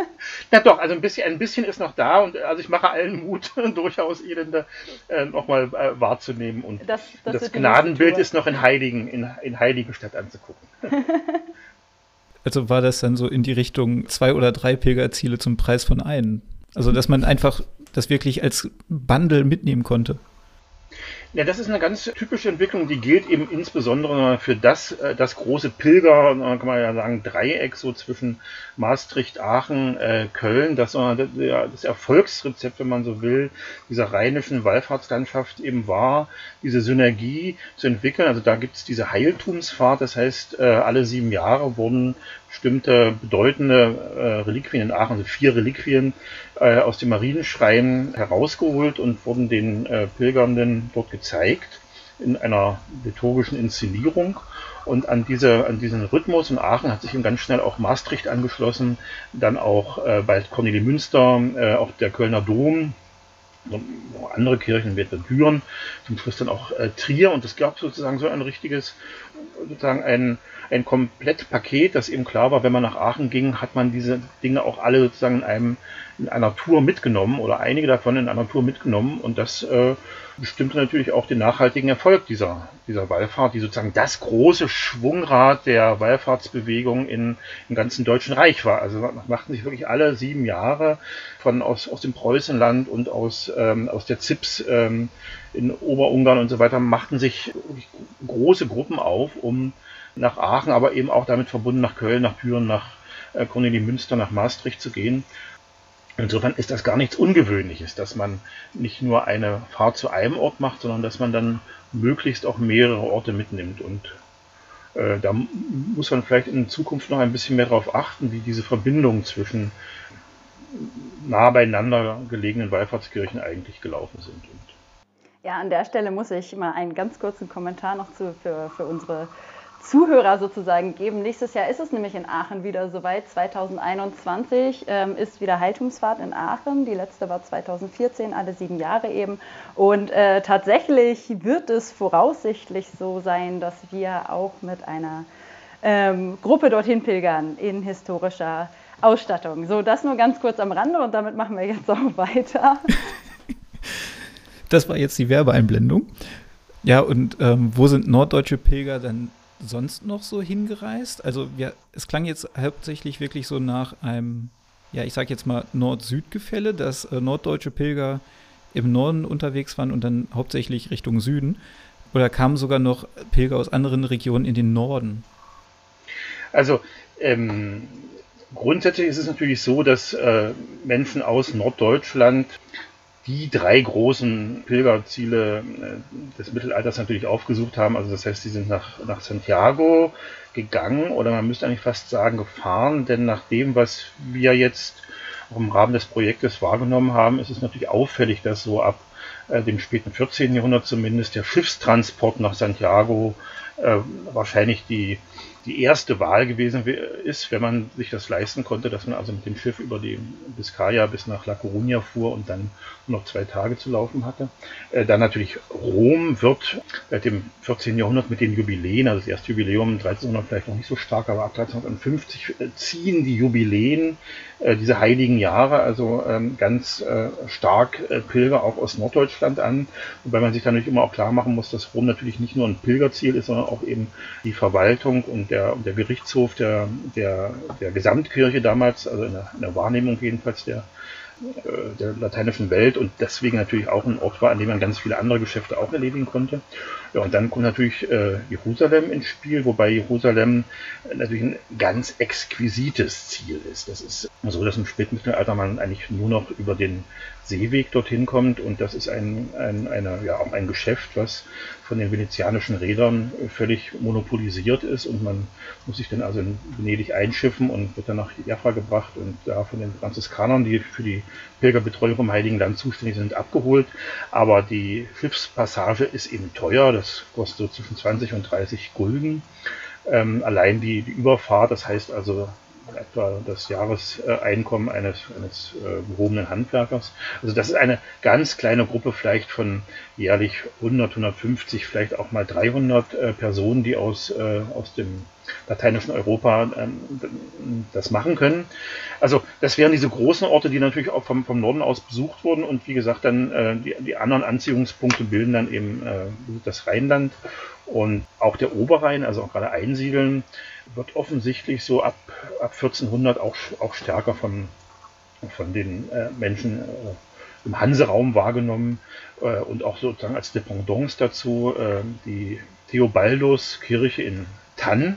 Ja, doch, also ein bisschen, ein bisschen ist noch da und also ich mache allen Mut, durchaus Elende äh, nochmal äh, wahrzunehmen und das, das, das Gnadenbild ist noch in Heiligen, in, in Heiligenstadt anzugucken. Also war das dann so in die Richtung zwei oder drei Pilgerziele zum Preis von einem? Also, dass man einfach das wirklich als Bundle mitnehmen konnte. Ja, das ist eine ganz typische Entwicklung, die gilt eben insbesondere für das, äh, das große Pilger, kann man ja sagen, Dreieck so zwischen Maastricht, Aachen, äh, Köln, das, das Erfolgsrezept, wenn man so will, dieser rheinischen Wallfahrtslandschaft eben war, diese Synergie zu entwickeln. Also da gibt es diese Heiltumsfahrt, das heißt, äh, alle sieben Jahre wurden bestimmte bedeutende äh, Reliquien in Aachen, also vier Reliquien äh, aus dem Marienschrein herausgeholt und wurden den äh, Pilgernden dort gezeigt in einer liturgischen Inszenierung. Und an, diese, an diesen Rhythmus in Aachen hat sich ihm ganz schnell auch Maastricht angeschlossen, dann auch äh, bald Cornelie Münster, äh, auch der Kölner Dom, andere Kirchen wie Büren, zum Schluss dann auch äh, Trier und es gab sozusagen so ein richtiges, sozusagen ein, ein Komplettpaket, das eben klar war, wenn man nach Aachen ging, hat man diese Dinge auch alle sozusagen in, einem, in einer Tour mitgenommen oder einige davon in einer Tour mitgenommen und das äh, bestimmte natürlich auch den nachhaltigen Erfolg dieser, dieser Wallfahrt, die sozusagen das große Schwungrad der Wallfahrtsbewegung in, im ganzen Deutschen Reich war. Also machten sich wirklich alle sieben Jahre von aus, aus dem Preußenland und aus, ähm, aus der Zips ähm, in Oberungarn und so weiter, machten sich große Gruppen auf, um nach Aachen, aber eben auch damit verbunden nach Köln, nach Büren, nach äh, Münster, nach Maastricht zu gehen. Insofern ist das gar nichts Ungewöhnliches, dass man nicht nur eine Fahrt zu einem Ort macht, sondern dass man dann möglichst auch mehrere Orte mitnimmt. Und äh, da muss man vielleicht in Zukunft noch ein bisschen mehr darauf achten, wie diese Verbindungen zwischen nah beieinander gelegenen Wallfahrtskirchen eigentlich gelaufen sind. Und ja, an der Stelle muss ich mal einen ganz kurzen Kommentar noch zu, für, für unsere Zuhörer sozusagen geben. Nächstes Jahr ist es nämlich in Aachen wieder soweit. 2021 ähm, ist wieder Haltungsfahrt in Aachen. Die letzte war 2014, alle sieben Jahre eben. Und äh, tatsächlich wird es voraussichtlich so sein, dass wir auch mit einer ähm, Gruppe dorthin pilgern in historischer Ausstattung. So, das nur ganz kurz am Rande und damit machen wir jetzt auch weiter. Das war jetzt die Werbeeinblendung. Ja, und ähm, wo sind norddeutsche Pilger dann sonst noch so hingereist? Also ja, es klang jetzt hauptsächlich wirklich so nach einem, ja, ich sag jetzt mal Nord-Süd-Gefälle, dass äh, norddeutsche Pilger im Norden unterwegs waren und dann hauptsächlich Richtung Süden. Oder kamen sogar noch Pilger aus anderen Regionen in den Norden? Also ähm, grundsätzlich ist es natürlich so, dass äh, Menschen aus Norddeutschland die drei großen Pilgerziele äh, des Mittelalters natürlich aufgesucht haben. Also das heißt, sie sind nach, nach Santiago gegangen oder man müsste eigentlich fast sagen gefahren, denn nach dem, was wir jetzt auch im Rahmen des Projektes wahrgenommen haben, ist es natürlich auffällig, dass so ab äh, dem späten 14. Jahrhundert zumindest der Schiffstransport nach Santiago äh, wahrscheinlich die die erste Wahl gewesen ist, wenn man sich das leisten konnte, dass man also mit dem Schiff über die Biscaya bis nach La Coruña fuhr und dann noch zwei Tage zu laufen hatte. Äh, dann natürlich Rom wird seit dem 14. Jahrhundert mit den Jubiläen, also das erste Jubiläum 1300 vielleicht noch nicht so stark, aber ab 1350 äh, ziehen die Jubiläen äh, diese heiligen Jahre, also ähm, ganz äh, stark äh, Pilger auch aus Norddeutschland an, wobei man sich dann natürlich immer auch klar machen muss, dass Rom natürlich nicht nur ein Pilgerziel ist, sondern auch eben die Verwaltung und der, der Gerichtshof der, der, der Gesamtkirche damals, also in der, in der Wahrnehmung jedenfalls der, der lateinischen Welt und deswegen natürlich auch ein Ort war, an dem man ganz viele andere Geschäfte auch erledigen konnte. Ja, und dann kommt natürlich äh, Jerusalem ins Spiel, wobei Jerusalem natürlich ein ganz exquisites Ziel ist. Das ist so, dass im Spätmittelalter man eigentlich nur noch über den Seeweg dorthin kommt und das ist ein, ein, eine, ja, ein Geschäft, was von den venezianischen Rädern völlig monopolisiert ist und man muss sich dann also in Venedig einschiffen und wird dann nach Jaffa gebracht und da von den Franziskanern, die für die Pilgerbetreuung vom Heiligen Land zuständig sind, abgeholt. Aber die Schiffspassage ist eben teuer, das kostet so zwischen 20 und 30 Gulden. Ähm, allein die, die Überfahrt, das heißt also etwa das Jahreseinkommen eines, eines äh, gehobenen Handwerkers. Also das ist eine ganz kleine Gruppe vielleicht von jährlich 100, 150, vielleicht auch mal 300 äh, Personen, die aus, äh, aus dem lateinischen Europa ähm, das machen können. Also das wären diese großen Orte, die natürlich auch vom, vom Norden aus besucht wurden und wie gesagt dann äh, die, die anderen Anziehungspunkte bilden dann eben äh, das Rheinland und auch der Oberrhein, also auch gerade Einsiedeln, wird offensichtlich so ab, ab 1400 auch, auch stärker von, von den äh, Menschen äh, im Hanseraum wahrgenommen äh, und auch sozusagen als Dependance dazu äh, die Theobaldus-Kirche in Tann.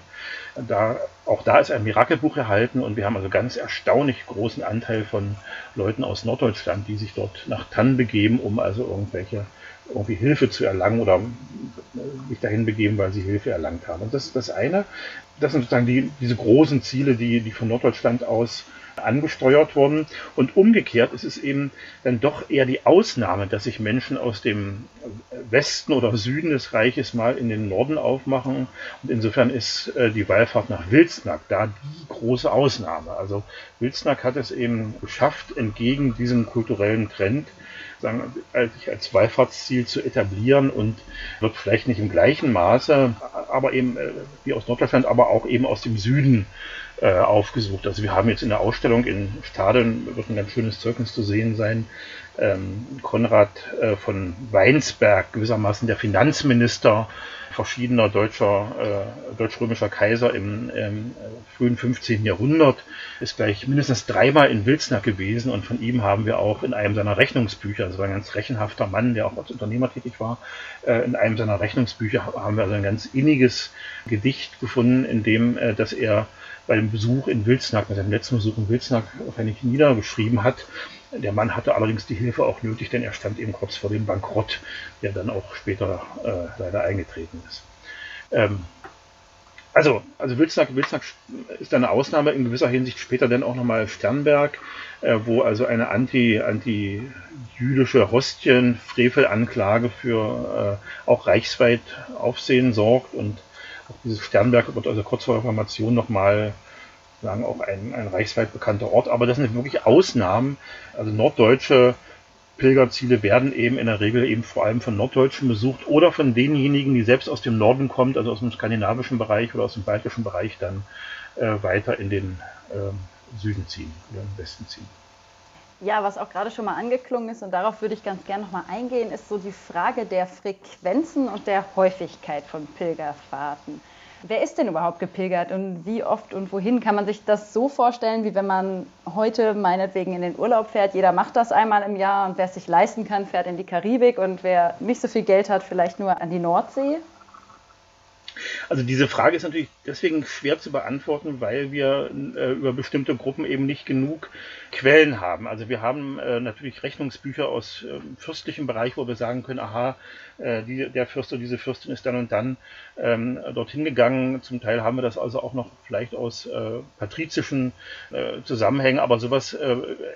Da, auch da ist ein Mirakelbuch erhalten und wir haben also ganz erstaunlich großen Anteil von Leuten aus Norddeutschland, die sich dort nach Tann begeben, um also irgendwelche irgendwie Hilfe zu erlangen oder sich dahin begeben, weil sie Hilfe erlangt haben. Und das ist das eine. Das sind sozusagen die, diese großen Ziele, die, die von Norddeutschland aus angesteuert wurden. Und umgekehrt ist es eben dann doch eher die Ausnahme, dass sich Menschen aus dem Westen oder Süden des Reiches mal in den Norden aufmachen. Und insofern ist äh, die Wallfahrt nach Wilsnack da die große Ausnahme. Also Wilsnack hat es eben geschafft, entgegen diesem kulturellen Trend, sagen, sich als Wallfahrtsziel zu etablieren und wird vielleicht nicht im gleichen Maße, aber eben äh, wie aus Norddeutschland, aber auch eben aus dem Süden äh, aufgesucht. Also wir haben jetzt in der Ausstellung in Stadeln, wird ein ganz schönes Zeugnis zu sehen sein, ähm, Konrad äh, von Weinsberg, gewissermaßen der Finanzminister verschiedener deutscher, äh, deutsch-römischer Kaiser im, im frühen 15. Jahrhundert, ist gleich mindestens dreimal in Wilsnack gewesen und von ihm haben wir auch in einem seiner Rechnungsbücher, also ein ganz rechenhafter Mann, der auch als Unternehmer tätig war, äh, in einem seiner Rechnungsbücher haben wir also ein ganz inniges Gedicht gefunden, in dem, äh, dass er bei dem Besuch in Wilsnack, bei seinem letzten Besuch in Wilsnack, wahrscheinlich niedergeschrieben hat, der Mann hatte allerdings die Hilfe auch nötig, denn er stand eben kurz vor dem Bankrott, der dann auch später äh, leider eingetreten ist. Ähm, also, also Wilsnack, Wilsnack ist eine Ausnahme in gewisser Hinsicht später dann auch nochmal Sternberg, äh, wo also eine anti, anti-jüdische Hostien-Frevelanklage für äh, auch reichsweit Aufsehen sorgt und auch dieses Sternberg wird also kurz vor Reformation nochmal sagen auch ein, ein reichsweit bekannter Ort, aber das sind wirklich Ausnahmen. Also norddeutsche Pilgerziele werden eben in der Regel eben vor allem von Norddeutschen besucht oder von denjenigen, die selbst aus dem Norden kommt, also aus dem skandinavischen Bereich oder aus dem baltischen Bereich dann äh, weiter in den äh, Süden ziehen oder im Westen ziehen. Ja, was auch gerade schon mal angeklungen ist und darauf würde ich ganz gerne nochmal eingehen, ist so die Frage der Frequenzen und der Häufigkeit von Pilgerfahrten. Wer ist denn überhaupt gepilgert und wie oft und wohin? Kann man sich das so vorstellen, wie wenn man heute meinetwegen in den Urlaub fährt? Jeder macht das einmal im Jahr und wer es sich leisten kann, fährt in die Karibik und wer nicht so viel Geld hat, vielleicht nur an die Nordsee? Also diese Frage ist natürlich deswegen schwer zu beantworten, weil wir äh, über bestimmte Gruppen eben nicht genug Quellen haben. Also wir haben äh, natürlich Rechnungsbücher aus äh, fürstlichem Bereich, wo wir sagen können, aha, äh, die, der Fürst oder diese Fürstin ist dann und dann ähm, dorthin gegangen. Zum Teil haben wir das also auch noch vielleicht aus äh, patrizischen äh, Zusammenhängen, aber sowas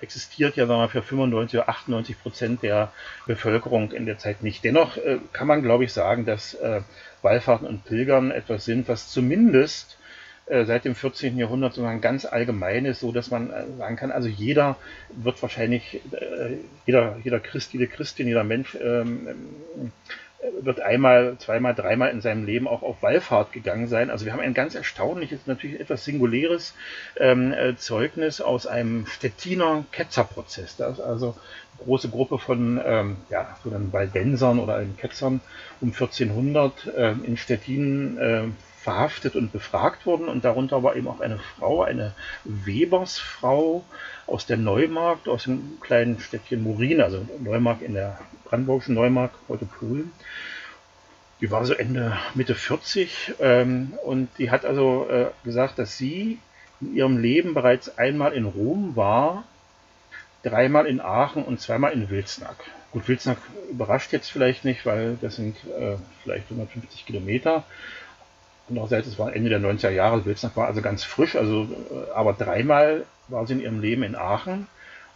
existiert ja sagen wir, für 95 oder 98 Prozent der Bevölkerung in der Zeit nicht. Dennoch kann man, glaube ich, sagen, dass Wallfahrten und Pilgern etwas sind, was zumindest äh, seit dem 14. Jahrhundert sozusagen ganz allgemein ist, so dass man äh, sagen kann, also jeder wird wahrscheinlich, äh, jeder, jeder Christ, jede Christin, jeder Mensch ähm, wird einmal, zweimal, dreimal in seinem Leben auch auf Wallfahrt gegangen sein. Also wir haben ein ganz erstaunliches, natürlich etwas singuläres ähm, Zeugnis aus einem Stettiner Ketzerprozess. Da ist also eine große Gruppe von ähm, ja, so dann Waldensern oder Ketzern um 1400 äh, in Stettin äh, verhaftet und befragt worden und darunter war eben auch eine Frau, eine Webersfrau aus der Neumarkt, aus dem kleinen Städtchen Murin, also Neumark in der brandenburgischen Neumark, heute Polen. Die war so Ende, Mitte 40 ähm, und die hat also äh, gesagt, dass sie in ihrem Leben bereits einmal in Rom war, dreimal in Aachen und zweimal in Wilsnack. Gut, Wilsnack überrascht jetzt vielleicht nicht, weil das sind äh, vielleicht 150 Kilometer Andererseits, es war Ende der 90er Jahre, Wilsnack war also ganz frisch, also äh, aber dreimal war sie in ihrem Leben in Aachen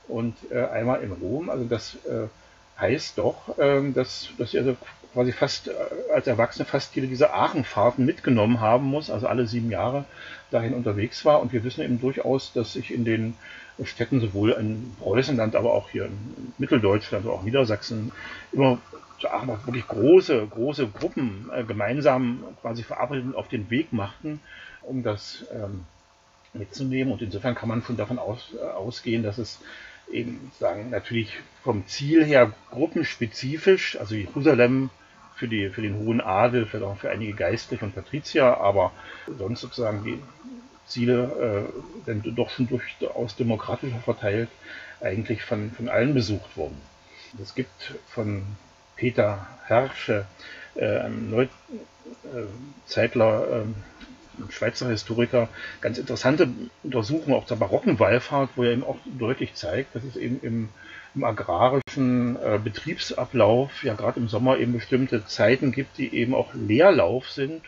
und äh, einmal in Rom. Also das äh, heißt doch, äh, dass, dass sie also quasi fast äh, als Erwachsene fast jede dieser Aachenfahrten mitgenommen haben muss, also alle sieben Jahre dahin unterwegs war. Und wir wissen eben durchaus, dass sich in den Städten sowohl in Preußenland, aber auch hier in Mitteldeutschland, also auch Niedersachsen immer auch wirklich große, große Gruppen äh, gemeinsam quasi verabredet auf den Weg machten, um das ähm, mitzunehmen. Und insofern kann man schon davon aus, äh, ausgehen, dass es eben sagen, natürlich vom Ziel her gruppenspezifisch, also Jerusalem für, die, für den hohen Adel, vielleicht auch für einige Geistliche und Patrizier, aber sonst sozusagen die Ziele äh, dann doch schon durchaus demokratischer verteilt, eigentlich von, von allen besucht wurden. Es gibt von Peter Herrsche, äh, ein Neuzeitler, äh, Schweizer Historiker, ganz interessante Untersuchungen auch zur barocken Wallfahrt, wo er eben auch deutlich zeigt, dass es eben im, im agrarischen äh, Betriebsablauf ja gerade im Sommer eben bestimmte Zeiten gibt, die eben auch Leerlauf sind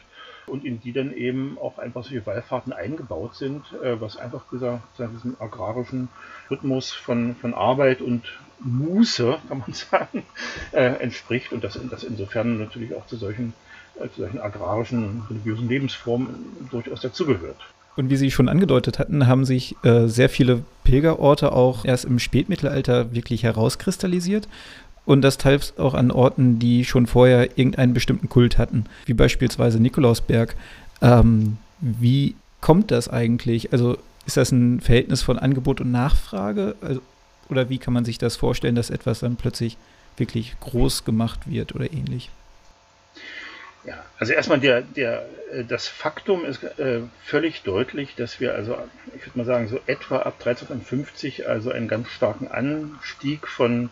und in die dann eben auch einfach solche Wallfahrten eingebaut sind, äh, was einfach dieser, diesem agrarischen Rhythmus von, von Arbeit und Muße, kann man sagen, äh, entspricht und das, das insofern natürlich auch zu solchen, äh, zu solchen agrarischen, religiösen Lebensformen durchaus dazugehört. Und wie Sie schon angedeutet hatten, haben sich äh, sehr viele Pilgerorte auch erst im Spätmittelalter wirklich herauskristallisiert. Und das teils auch an Orten, die schon vorher irgendeinen bestimmten Kult hatten, wie beispielsweise Nikolausberg. Ähm, wie kommt das eigentlich? Also ist das ein Verhältnis von Angebot und Nachfrage? Also, oder wie kann man sich das vorstellen, dass etwas dann plötzlich wirklich groß gemacht wird oder ähnlich? Ja, also erstmal der, der, äh, das Faktum ist äh, völlig deutlich, dass wir also, ich würde mal sagen, so etwa ab 1350 also einen ganz starken Anstieg von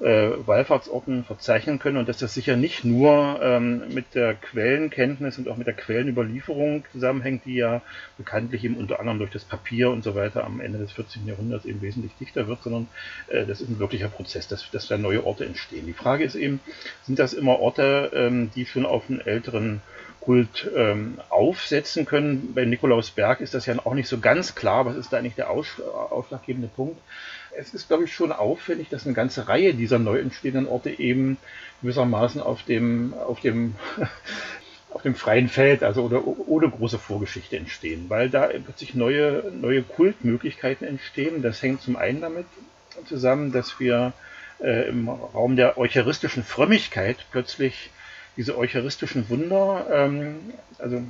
äh, Wallfahrtsorten verzeichnen können und dass das sicher nicht nur ähm, mit der Quellenkenntnis und auch mit der Quellenüberlieferung zusammenhängt, die ja bekanntlich eben unter anderem durch das Papier und so weiter am Ende des 14. Jahrhunderts eben wesentlich dichter wird, sondern äh, das ist ein wirklicher Prozess, dass, dass da neue Orte entstehen. Die Frage ist eben, sind das immer Orte, ähm, die schon auf einen älteren Kult ähm, aufsetzen können. Bei Nikolausberg ist das ja auch nicht so ganz klar. Was ist da eigentlich der aus, ausschlaggebende Punkt? Es ist, glaube ich, schon auffällig, dass eine ganze Reihe dieser neu entstehenden Orte eben gewissermaßen auf dem, auf dem, auf dem freien Feld, also oder ohne große Vorgeschichte entstehen, weil da plötzlich neue, neue Kultmöglichkeiten entstehen. Das hängt zum einen damit zusammen, dass wir äh, im Raum der eucharistischen Frömmigkeit plötzlich diese eucharistischen Wunder ähm, also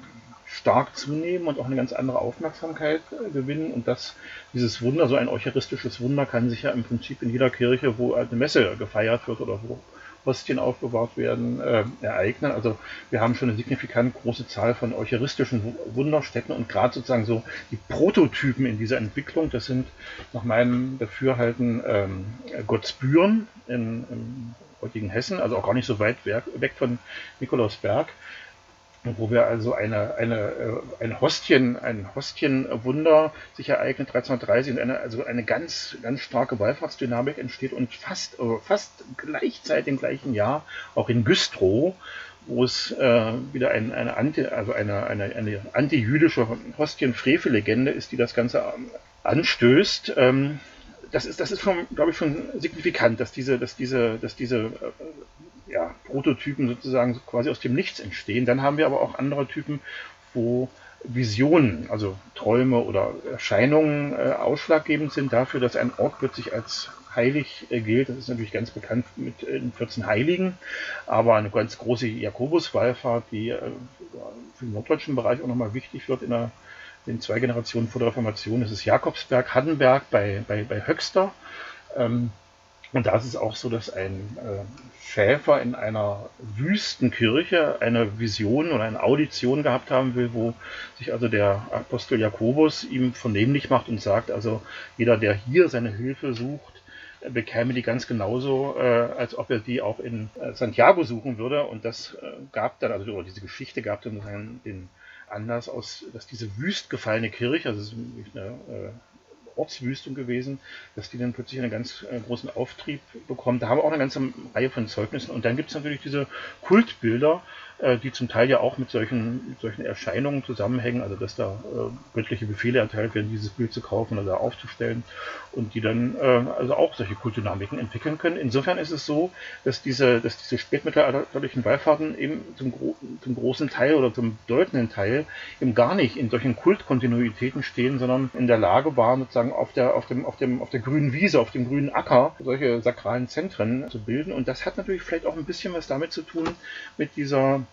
stark zunehmen und auch eine ganz andere Aufmerksamkeit äh, gewinnen. Und das, dieses Wunder, so ein eucharistisches Wunder, kann sich ja im Prinzip in jeder Kirche, wo eine Messe gefeiert wird oder wo Hostien aufbewahrt werden, äh, ereignen. Also wir haben schon eine signifikant große Zahl von eucharistischen Wunderstätten und gerade sozusagen so die Prototypen in dieser Entwicklung, das sind nach meinem Dafürhalten ähm, Gottsbüren in, im heutigen Hessen, also auch gar nicht so weit weg von Nikolausberg. Wo wir also eine, eine, äh, ein Hostien, ein Hostienwunder sich ereignet 1330 und eine, also eine ganz, ganz starke Wallfahrtsdynamik entsteht und fast, äh, fast gleichzeitig im gleichen Jahr auch in Güstrow, wo es äh, wieder ein, eine anti, also eine, eine, eine antijüdische Hostien-Frevel-Legende ist, die das Ganze ähm, anstößt. Ähm, das ist, das ist schon, glaube ich, schon signifikant, dass diese, dass diese, dass diese äh, ja, Prototypen sozusagen quasi aus dem Nichts entstehen. Dann haben wir aber auch andere Typen, wo Visionen, also Träume oder Erscheinungen äh, ausschlaggebend sind dafür, dass ein Ort plötzlich als heilig äh, gilt. Das ist natürlich ganz bekannt mit äh, den 14 Heiligen, aber eine ganz große Jakobuswallfahrt, die äh, für den norddeutschen Bereich auch nochmal wichtig wird in, der, in zwei Generationen vor der Reformation, das ist Jakobsberg, Haddenberg bei, bei, bei Höxter. Ähm, und da ist es auch so, dass ein äh, Schäfer in einer Wüstenkirche eine Vision oder eine Audition gehabt haben will, wo sich also der Apostel Jakobus ihm vernehmlich macht und sagt, also jeder, der hier seine Hilfe sucht, bekäme die ganz genauso, äh, als ob er die auch in äh, Santiago suchen würde. Und das äh, gab dann, also diese Geschichte gab dann den Anlass aus, dass diese wüst gefallene Kirche, also eine Ortswüstung gewesen, dass die dann plötzlich einen ganz äh, großen Auftrieb bekommen. Da haben wir auch eine ganze Reihe von Zeugnissen. Und dann gibt es natürlich diese Kultbilder, äh, die zum Teil ja auch mit solchen, mit solchen Erscheinungen zusammenhängen, also dass da äh, göttliche Befehle erteilt werden, dieses Bild zu kaufen oder aufzustellen und die dann äh, also auch solche Kultdynamiken entwickeln können. Insofern ist es so, dass diese, dass diese spätmittelalterlichen Wallfahrten eben zum, gro zum großen Teil oder zum bedeutenden Teil eben gar nicht in solchen Kultkontinuitäten stehen, sondern in der Lage waren, sozusagen auf der, auf dem, auf dem, auf der grünen Wiese, auf dem grünen Acker solche sakralen Zentren zu bilden. Und das hat natürlich vielleicht auch ein bisschen was damit zu tun mit dieser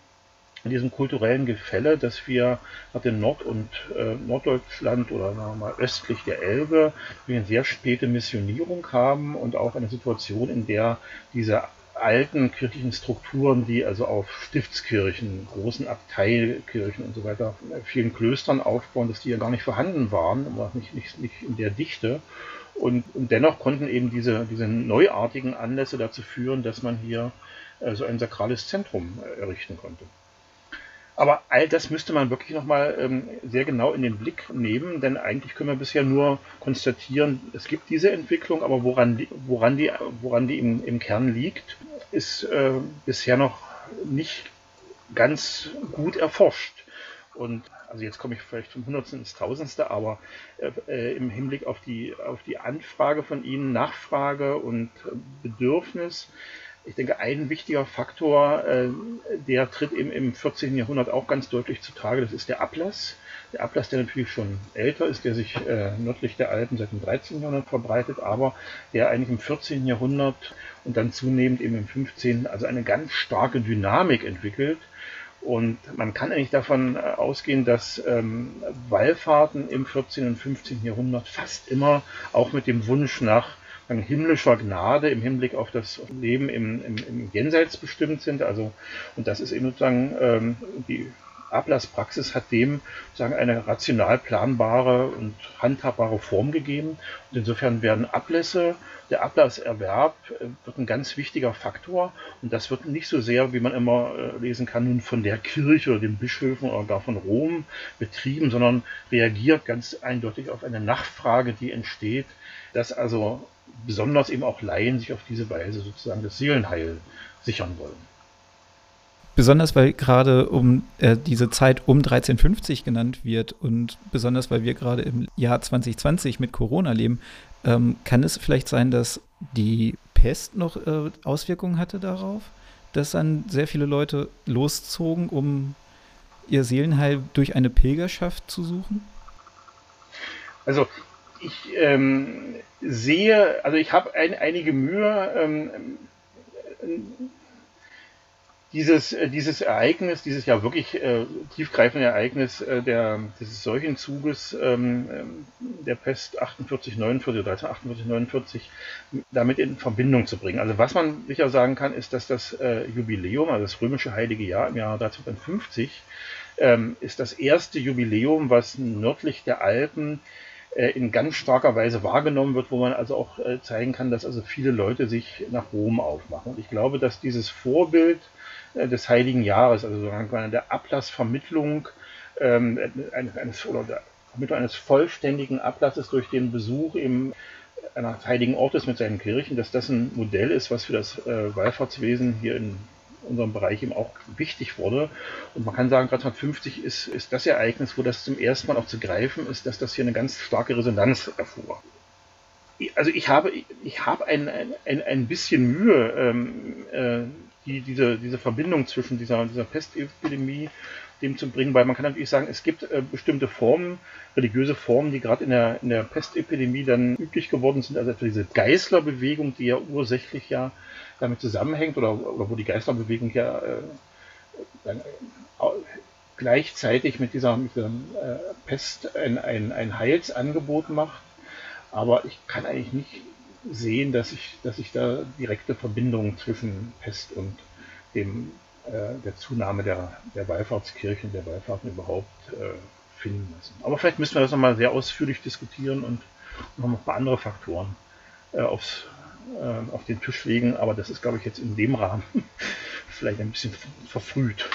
in diesem kulturellen Gefälle, dass wir nach dem Nord- und äh, Norddeutschland oder mal östlich der Elbe eine sehr späte Missionierung haben und auch eine Situation, in der diese alten kirchlichen Strukturen, die also auf Stiftskirchen, großen Abteikirchen und so weiter, vielen Klöstern aufbauen, dass die ja gar nicht vorhanden waren, aber nicht, nicht, nicht in der Dichte. Und, und dennoch konnten eben diese, diese neuartigen Anlässe dazu führen, dass man hier äh, so ein sakrales Zentrum äh, errichten konnte. Aber all das müsste man wirklich nochmal ähm, sehr genau in den Blick nehmen, denn eigentlich können wir bisher nur konstatieren, es gibt diese Entwicklung, aber woran die, woran die, woran die im, im Kern liegt, ist äh, bisher noch nicht ganz gut erforscht. Und also jetzt komme ich vielleicht vom Hundertsten ins Tausendste, aber äh, äh, im Hinblick auf die, auf die Anfrage von Ihnen, Nachfrage und Bedürfnis, ich denke, ein wichtiger Faktor, äh, der tritt eben im 14. Jahrhundert auch ganz deutlich zutage, das ist der Ablass. Der Ablass, der natürlich schon älter ist, der sich äh, nördlich der Alpen seit dem 13. Jahrhundert verbreitet, aber der eigentlich im 14. Jahrhundert und dann zunehmend eben im 15. also eine ganz starke Dynamik entwickelt. Und man kann eigentlich davon äh, ausgehen, dass ähm, Wallfahrten im 14. und 15. Jahrhundert fast immer auch mit dem Wunsch nach himmlischer Gnade im Hinblick auf das Leben im, im, im Jenseits bestimmt sind. Also, und das ist eben sozusagen ähm, die Ablasspraxis hat dem sozusagen eine rational planbare und handhabbare Form gegeben. Und insofern werden Ablässe, der Ablasserwerb äh, wird ein ganz wichtiger Faktor. Und das wird nicht so sehr, wie man immer äh, lesen kann, nun von der Kirche oder den Bischöfen oder gar von Rom betrieben, sondern reagiert ganz eindeutig auf eine Nachfrage, die entsteht, dass also besonders eben auch Laien sich auf diese Weise sozusagen das Seelenheil sichern wollen. Besonders weil gerade um äh, diese Zeit um 1350 genannt wird und besonders weil wir gerade im Jahr 2020 mit Corona leben, ähm, kann es vielleicht sein, dass die Pest noch äh, Auswirkungen hatte darauf, dass dann sehr viele Leute loszogen, um ihr Seelenheil durch eine Pilgerschaft zu suchen? Also ich ähm, sehe, also ich habe ein, einige Mühe, ähm, dieses, äh, dieses Ereignis, dieses ja wirklich äh, tiefgreifende Ereignis äh, der, dieses Seuchenzuges ähm, ähm der Pest 48, 49 oder 1348, 49 damit in Verbindung zu bringen. Also was man sicher sagen kann, ist, dass das äh, Jubiläum, also das römische Heilige Jahr im Jahr 1350, ähm, ist das erste Jubiläum, was nördlich der Alpen äh, in ganz starker Weise wahrgenommen wird, wo man also auch äh, zeigen kann, dass also viele Leute sich nach Rom aufmachen. Und ich glaube, dass dieses Vorbild äh, des Heiligen Jahres, also sozusagen der Ablassvermittlung ähm, eines, oder der Vermittlung eines vollständigen Ablasses durch den Besuch im eines heiligen Ortes mit seinen Kirchen, dass das ein Modell ist, was für das äh, Wallfahrtswesen hier in unserem Bereich eben auch wichtig wurde. Und man kann sagen, 1950 ist, ist das Ereignis, wo das zum ersten Mal auch zu greifen ist, dass das hier eine ganz starke Resonanz erfuhr. Also ich habe, ich habe ein, ein, ein bisschen Mühe, ähm, äh, die, diese, diese Verbindung zwischen dieser, dieser Pestepidemie dem zu bringen, weil man kann natürlich sagen, es gibt äh, bestimmte Formen, religiöse Formen, die gerade in der, in der Pestepidemie dann üblich geworden sind, also etwa diese Geißlerbewegung, die ja ursächlich ja damit zusammenhängt oder, oder wo die Geisterbewegung ja äh, dann, äh, gleichzeitig mit dieser, mit dieser äh, Pest ein, ein, ein Heilsangebot macht. Aber ich kann eigentlich nicht sehen, dass ich, dass ich da direkte Verbindungen zwischen Pest und dem, der Zunahme der, der Wallfahrtskirchen, der Wallfahrten überhaupt äh, finden lassen. Aber vielleicht müssen wir das nochmal sehr ausführlich diskutieren und noch ein paar andere Faktoren äh, aufs äh, auf den Tisch legen, aber das ist, glaube ich, jetzt in dem Rahmen vielleicht ein bisschen verfrüht.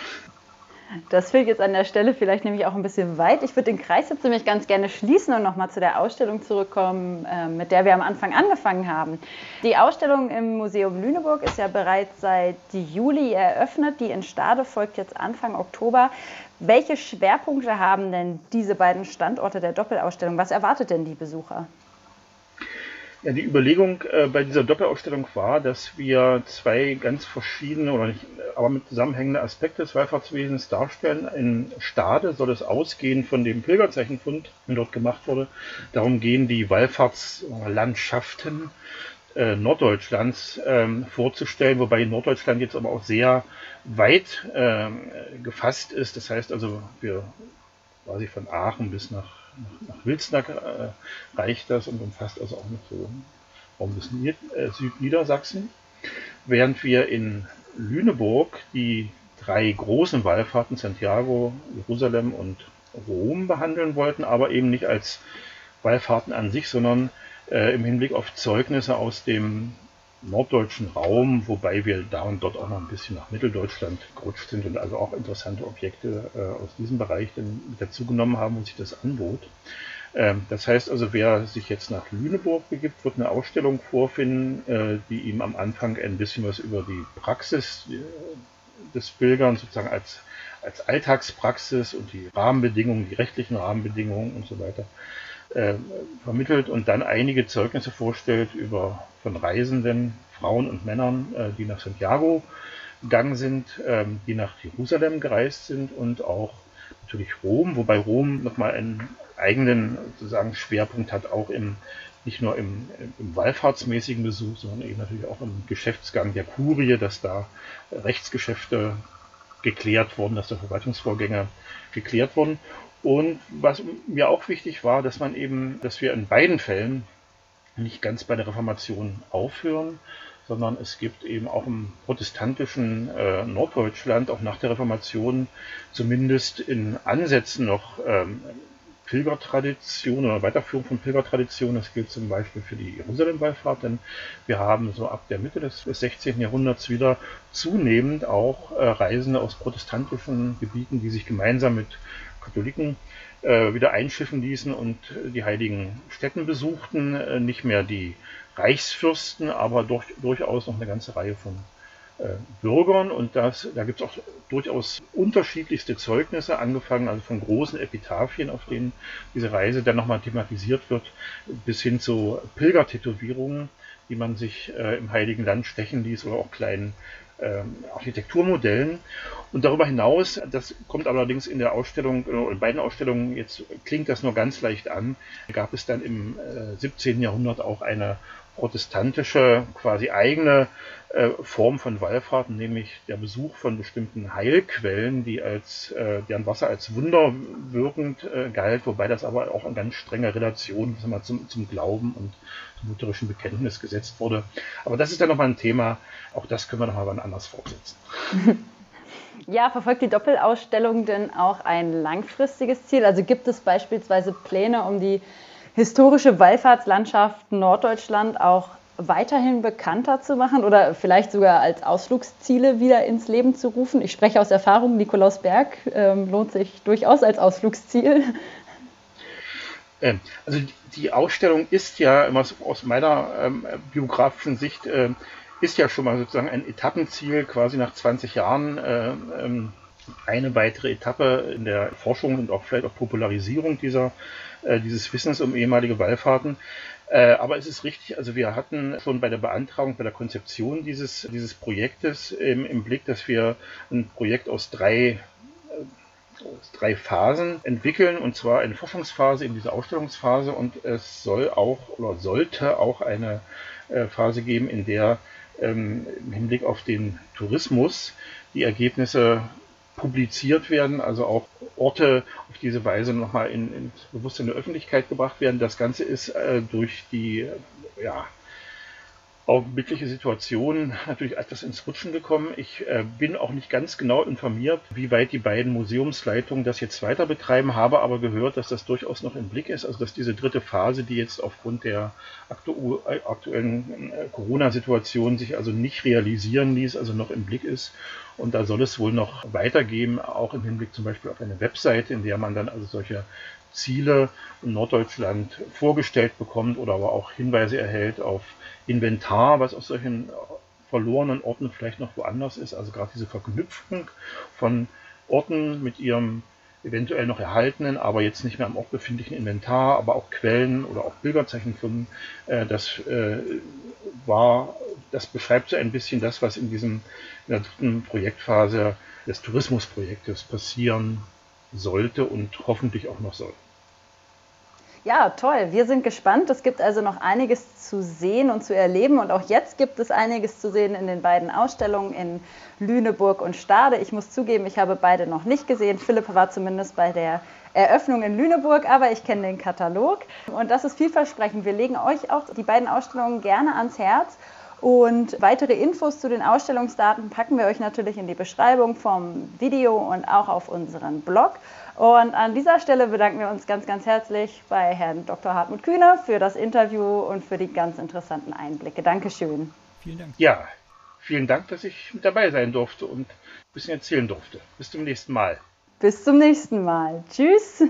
Das fehlt jetzt an der Stelle vielleicht nämlich auch ein bisschen weit. Ich würde den Kreis jetzt nämlich ganz gerne schließen und nochmal zu der Ausstellung zurückkommen, äh, mit der wir am Anfang angefangen haben. Die Ausstellung im Museum Lüneburg ist ja bereits seit Juli eröffnet. Die in Stade folgt jetzt Anfang Oktober. Welche Schwerpunkte haben denn diese beiden Standorte der Doppelausstellung? Was erwartet denn die Besucher? Ja, die Überlegung äh, bei dieser Doppelausstellung war, dass wir zwei ganz verschiedene oder nicht, aber mit zusammenhängende Aspekte des Wallfahrtswesens darstellen. In Stade soll es ausgehen von dem Pilgerzeichenfund, der dort gemacht wurde. Darum gehen die Wallfahrtslandschaften äh, Norddeutschlands ähm, vorzustellen, wobei Norddeutschland jetzt aber auch sehr weit äh, gefasst ist. Das heißt also, wir quasi von Aachen bis nach nach Wilsnack äh, reicht das und umfasst also auch noch so Raum des äh, Südniedersachsen. Während wir in Lüneburg die drei großen Wallfahrten Santiago, Jerusalem und Rom behandeln wollten, aber eben nicht als Wallfahrten an sich, sondern äh, im Hinblick auf Zeugnisse aus dem norddeutschen Raum, wobei wir da und dort auch noch ein bisschen nach Mitteldeutschland gerutscht sind und also auch interessante Objekte äh, aus diesem Bereich dann mit dazugenommen haben und sich das anbot. Ähm, das heißt also, wer sich jetzt nach Lüneburg begibt, wird eine Ausstellung vorfinden, äh, die ihm am Anfang ein bisschen was über die Praxis äh, des Pilgerns sozusagen als, als Alltagspraxis und die Rahmenbedingungen, die rechtlichen Rahmenbedingungen und so weiter äh, vermittelt und dann einige Zeugnisse vorstellt über von Reisenden, Frauen und Männern, äh, die nach Santiago gegangen sind, ähm, die nach Jerusalem gereist sind und auch natürlich Rom, wobei Rom nochmal einen eigenen sozusagen Schwerpunkt hat, auch im nicht nur im, im wallfahrtsmäßigen Besuch, sondern eben natürlich auch im Geschäftsgang der Kurie, dass da Rechtsgeschäfte geklärt wurden, dass da Verwaltungsvorgänge geklärt wurden. Und was mir auch wichtig war, dass man eben, dass wir in beiden Fällen nicht ganz bei der Reformation aufhören, sondern es gibt eben auch im protestantischen äh, Norddeutschland, auch nach der Reformation, zumindest in Ansätzen noch ähm, Pilgertradition oder Weiterführung von Pilgertradition. Das gilt zum Beispiel für die Jerusalem-Wallfahrt, denn wir haben so ab der Mitte des, des 16. Jahrhunderts wieder zunehmend auch äh, Reisende aus protestantischen Gebieten, die sich gemeinsam mit Katholiken äh, wieder einschiffen ließen und die heiligen Stätten besuchten. Äh, nicht mehr die Reichsfürsten, aber durch, durchaus noch eine ganze Reihe von äh, Bürgern. Und das, da gibt es auch durchaus unterschiedlichste Zeugnisse, angefangen also von großen Epitaphien, auf denen diese Reise dann nochmal thematisiert wird, bis hin zu Pilgertätowierungen, die man sich äh, im Heiligen Land stechen ließ oder auch kleinen Architekturmodellen. Und darüber hinaus, das kommt allerdings in der Ausstellung, äh, in beiden Ausstellungen, jetzt klingt das nur ganz leicht an, gab es dann im äh, 17. Jahrhundert auch eine protestantische, quasi eigene äh, Form von Wallfahrten, nämlich der Besuch von bestimmten Heilquellen, die als, äh, deren Wasser als wunderwirkend äh, galt, wobei das aber auch in ganz strenger Relation zum, zum Glauben und zum lutherischen Bekenntnis gesetzt wurde. Aber das ist dann nochmal ein Thema, auch das können wir nochmal wann anders fortsetzen. Ja, verfolgt die Doppelausstellung denn auch ein langfristiges Ziel? Also gibt es beispielsweise Pläne, um die historische Wallfahrtslandschaft Norddeutschland auch weiterhin bekannter zu machen oder vielleicht sogar als Ausflugsziele wieder ins Leben zu rufen? Ich spreche aus Erfahrung, Nikolausberg ähm, lohnt sich durchaus als Ausflugsziel. Ähm, also die Ausstellung ist ja aus meiner ähm, biografischen Sicht äh, ist ja schon mal sozusagen ein Etappenziel, quasi nach 20 Jahren äh, ähm, eine weitere Etappe in der Forschung und auch vielleicht auch Popularisierung dieser, äh, dieses Wissens um ehemalige Wallfahrten. Äh, aber es ist richtig, also wir hatten schon bei der Beantragung, bei der Konzeption dieses, dieses Projektes im, im Blick, dass wir ein Projekt aus drei drei Phasen entwickeln, und zwar eine Forschungsphase in dieser Ausstellungsphase und es soll auch oder sollte auch eine äh, Phase geben, in der ähm, im Hinblick auf den Tourismus die Ergebnisse publiziert werden, also auch Orte auf diese Weise nochmal in, ins Bewusstsein der Öffentlichkeit gebracht werden. Das Ganze ist äh, durch die ja, augenblickliche Situation natürlich etwas ins Rutschen gekommen. Ich äh, bin auch nicht ganz genau informiert, wie weit die beiden Museumsleitungen das jetzt weiter betreiben, habe aber gehört, dass das durchaus noch im Blick ist, also dass diese dritte Phase, die jetzt aufgrund der aktu aktuellen äh, Corona-Situation sich also nicht realisieren ließ, also noch im Blick ist. Und da soll es wohl noch weitergehen, auch im Hinblick zum Beispiel auf eine Webseite, in der man dann also solche Ziele in Norddeutschland vorgestellt bekommt oder aber auch Hinweise erhält auf Inventar, was aus solchen verlorenen Orten vielleicht noch woanders ist. Also gerade diese Verknüpfung von Orten mit ihrem eventuell noch erhaltenen, aber jetzt nicht mehr am Ort befindlichen Inventar, aber auch Quellen oder auch Pilgerzeichenfunden. Äh, das äh, war, das beschreibt so ein bisschen das, was in diesem in der dritten Projektphase des Tourismusprojektes passieren sollte und hoffentlich auch noch soll. Ja, toll. Wir sind gespannt. Es gibt also noch einiges zu sehen und zu erleben. Und auch jetzt gibt es einiges zu sehen in den beiden Ausstellungen in Lüneburg und Stade. Ich muss zugeben, ich habe beide noch nicht gesehen. Philipp war zumindest bei der Eröffnung in Lüneburg, aber ich kenne den Katalog. Und das ist vielversprechend. Wir legen euch auch die beiden Ausstellungen gerne ans Herz. Und weitere Infos zu den Ausstellungsdaten packen wir euch natürlich in die Beschreibung vom Video und auch auf unseren Blog. Und an dieser Stelle bedanken wir uns ganz, ganz herzlich bei Herrn Dr. Hartmut Kühne für das Interview und für die ganz interessanten Einblicke. Dankeschön. Vielen Dank. Ja, vielen Dank, dass ich mit dabei sein durfte und ein bisschen erzählen durfte. Bis zum nächsten Mal. Bis zum nächsten Mal. Tschüss.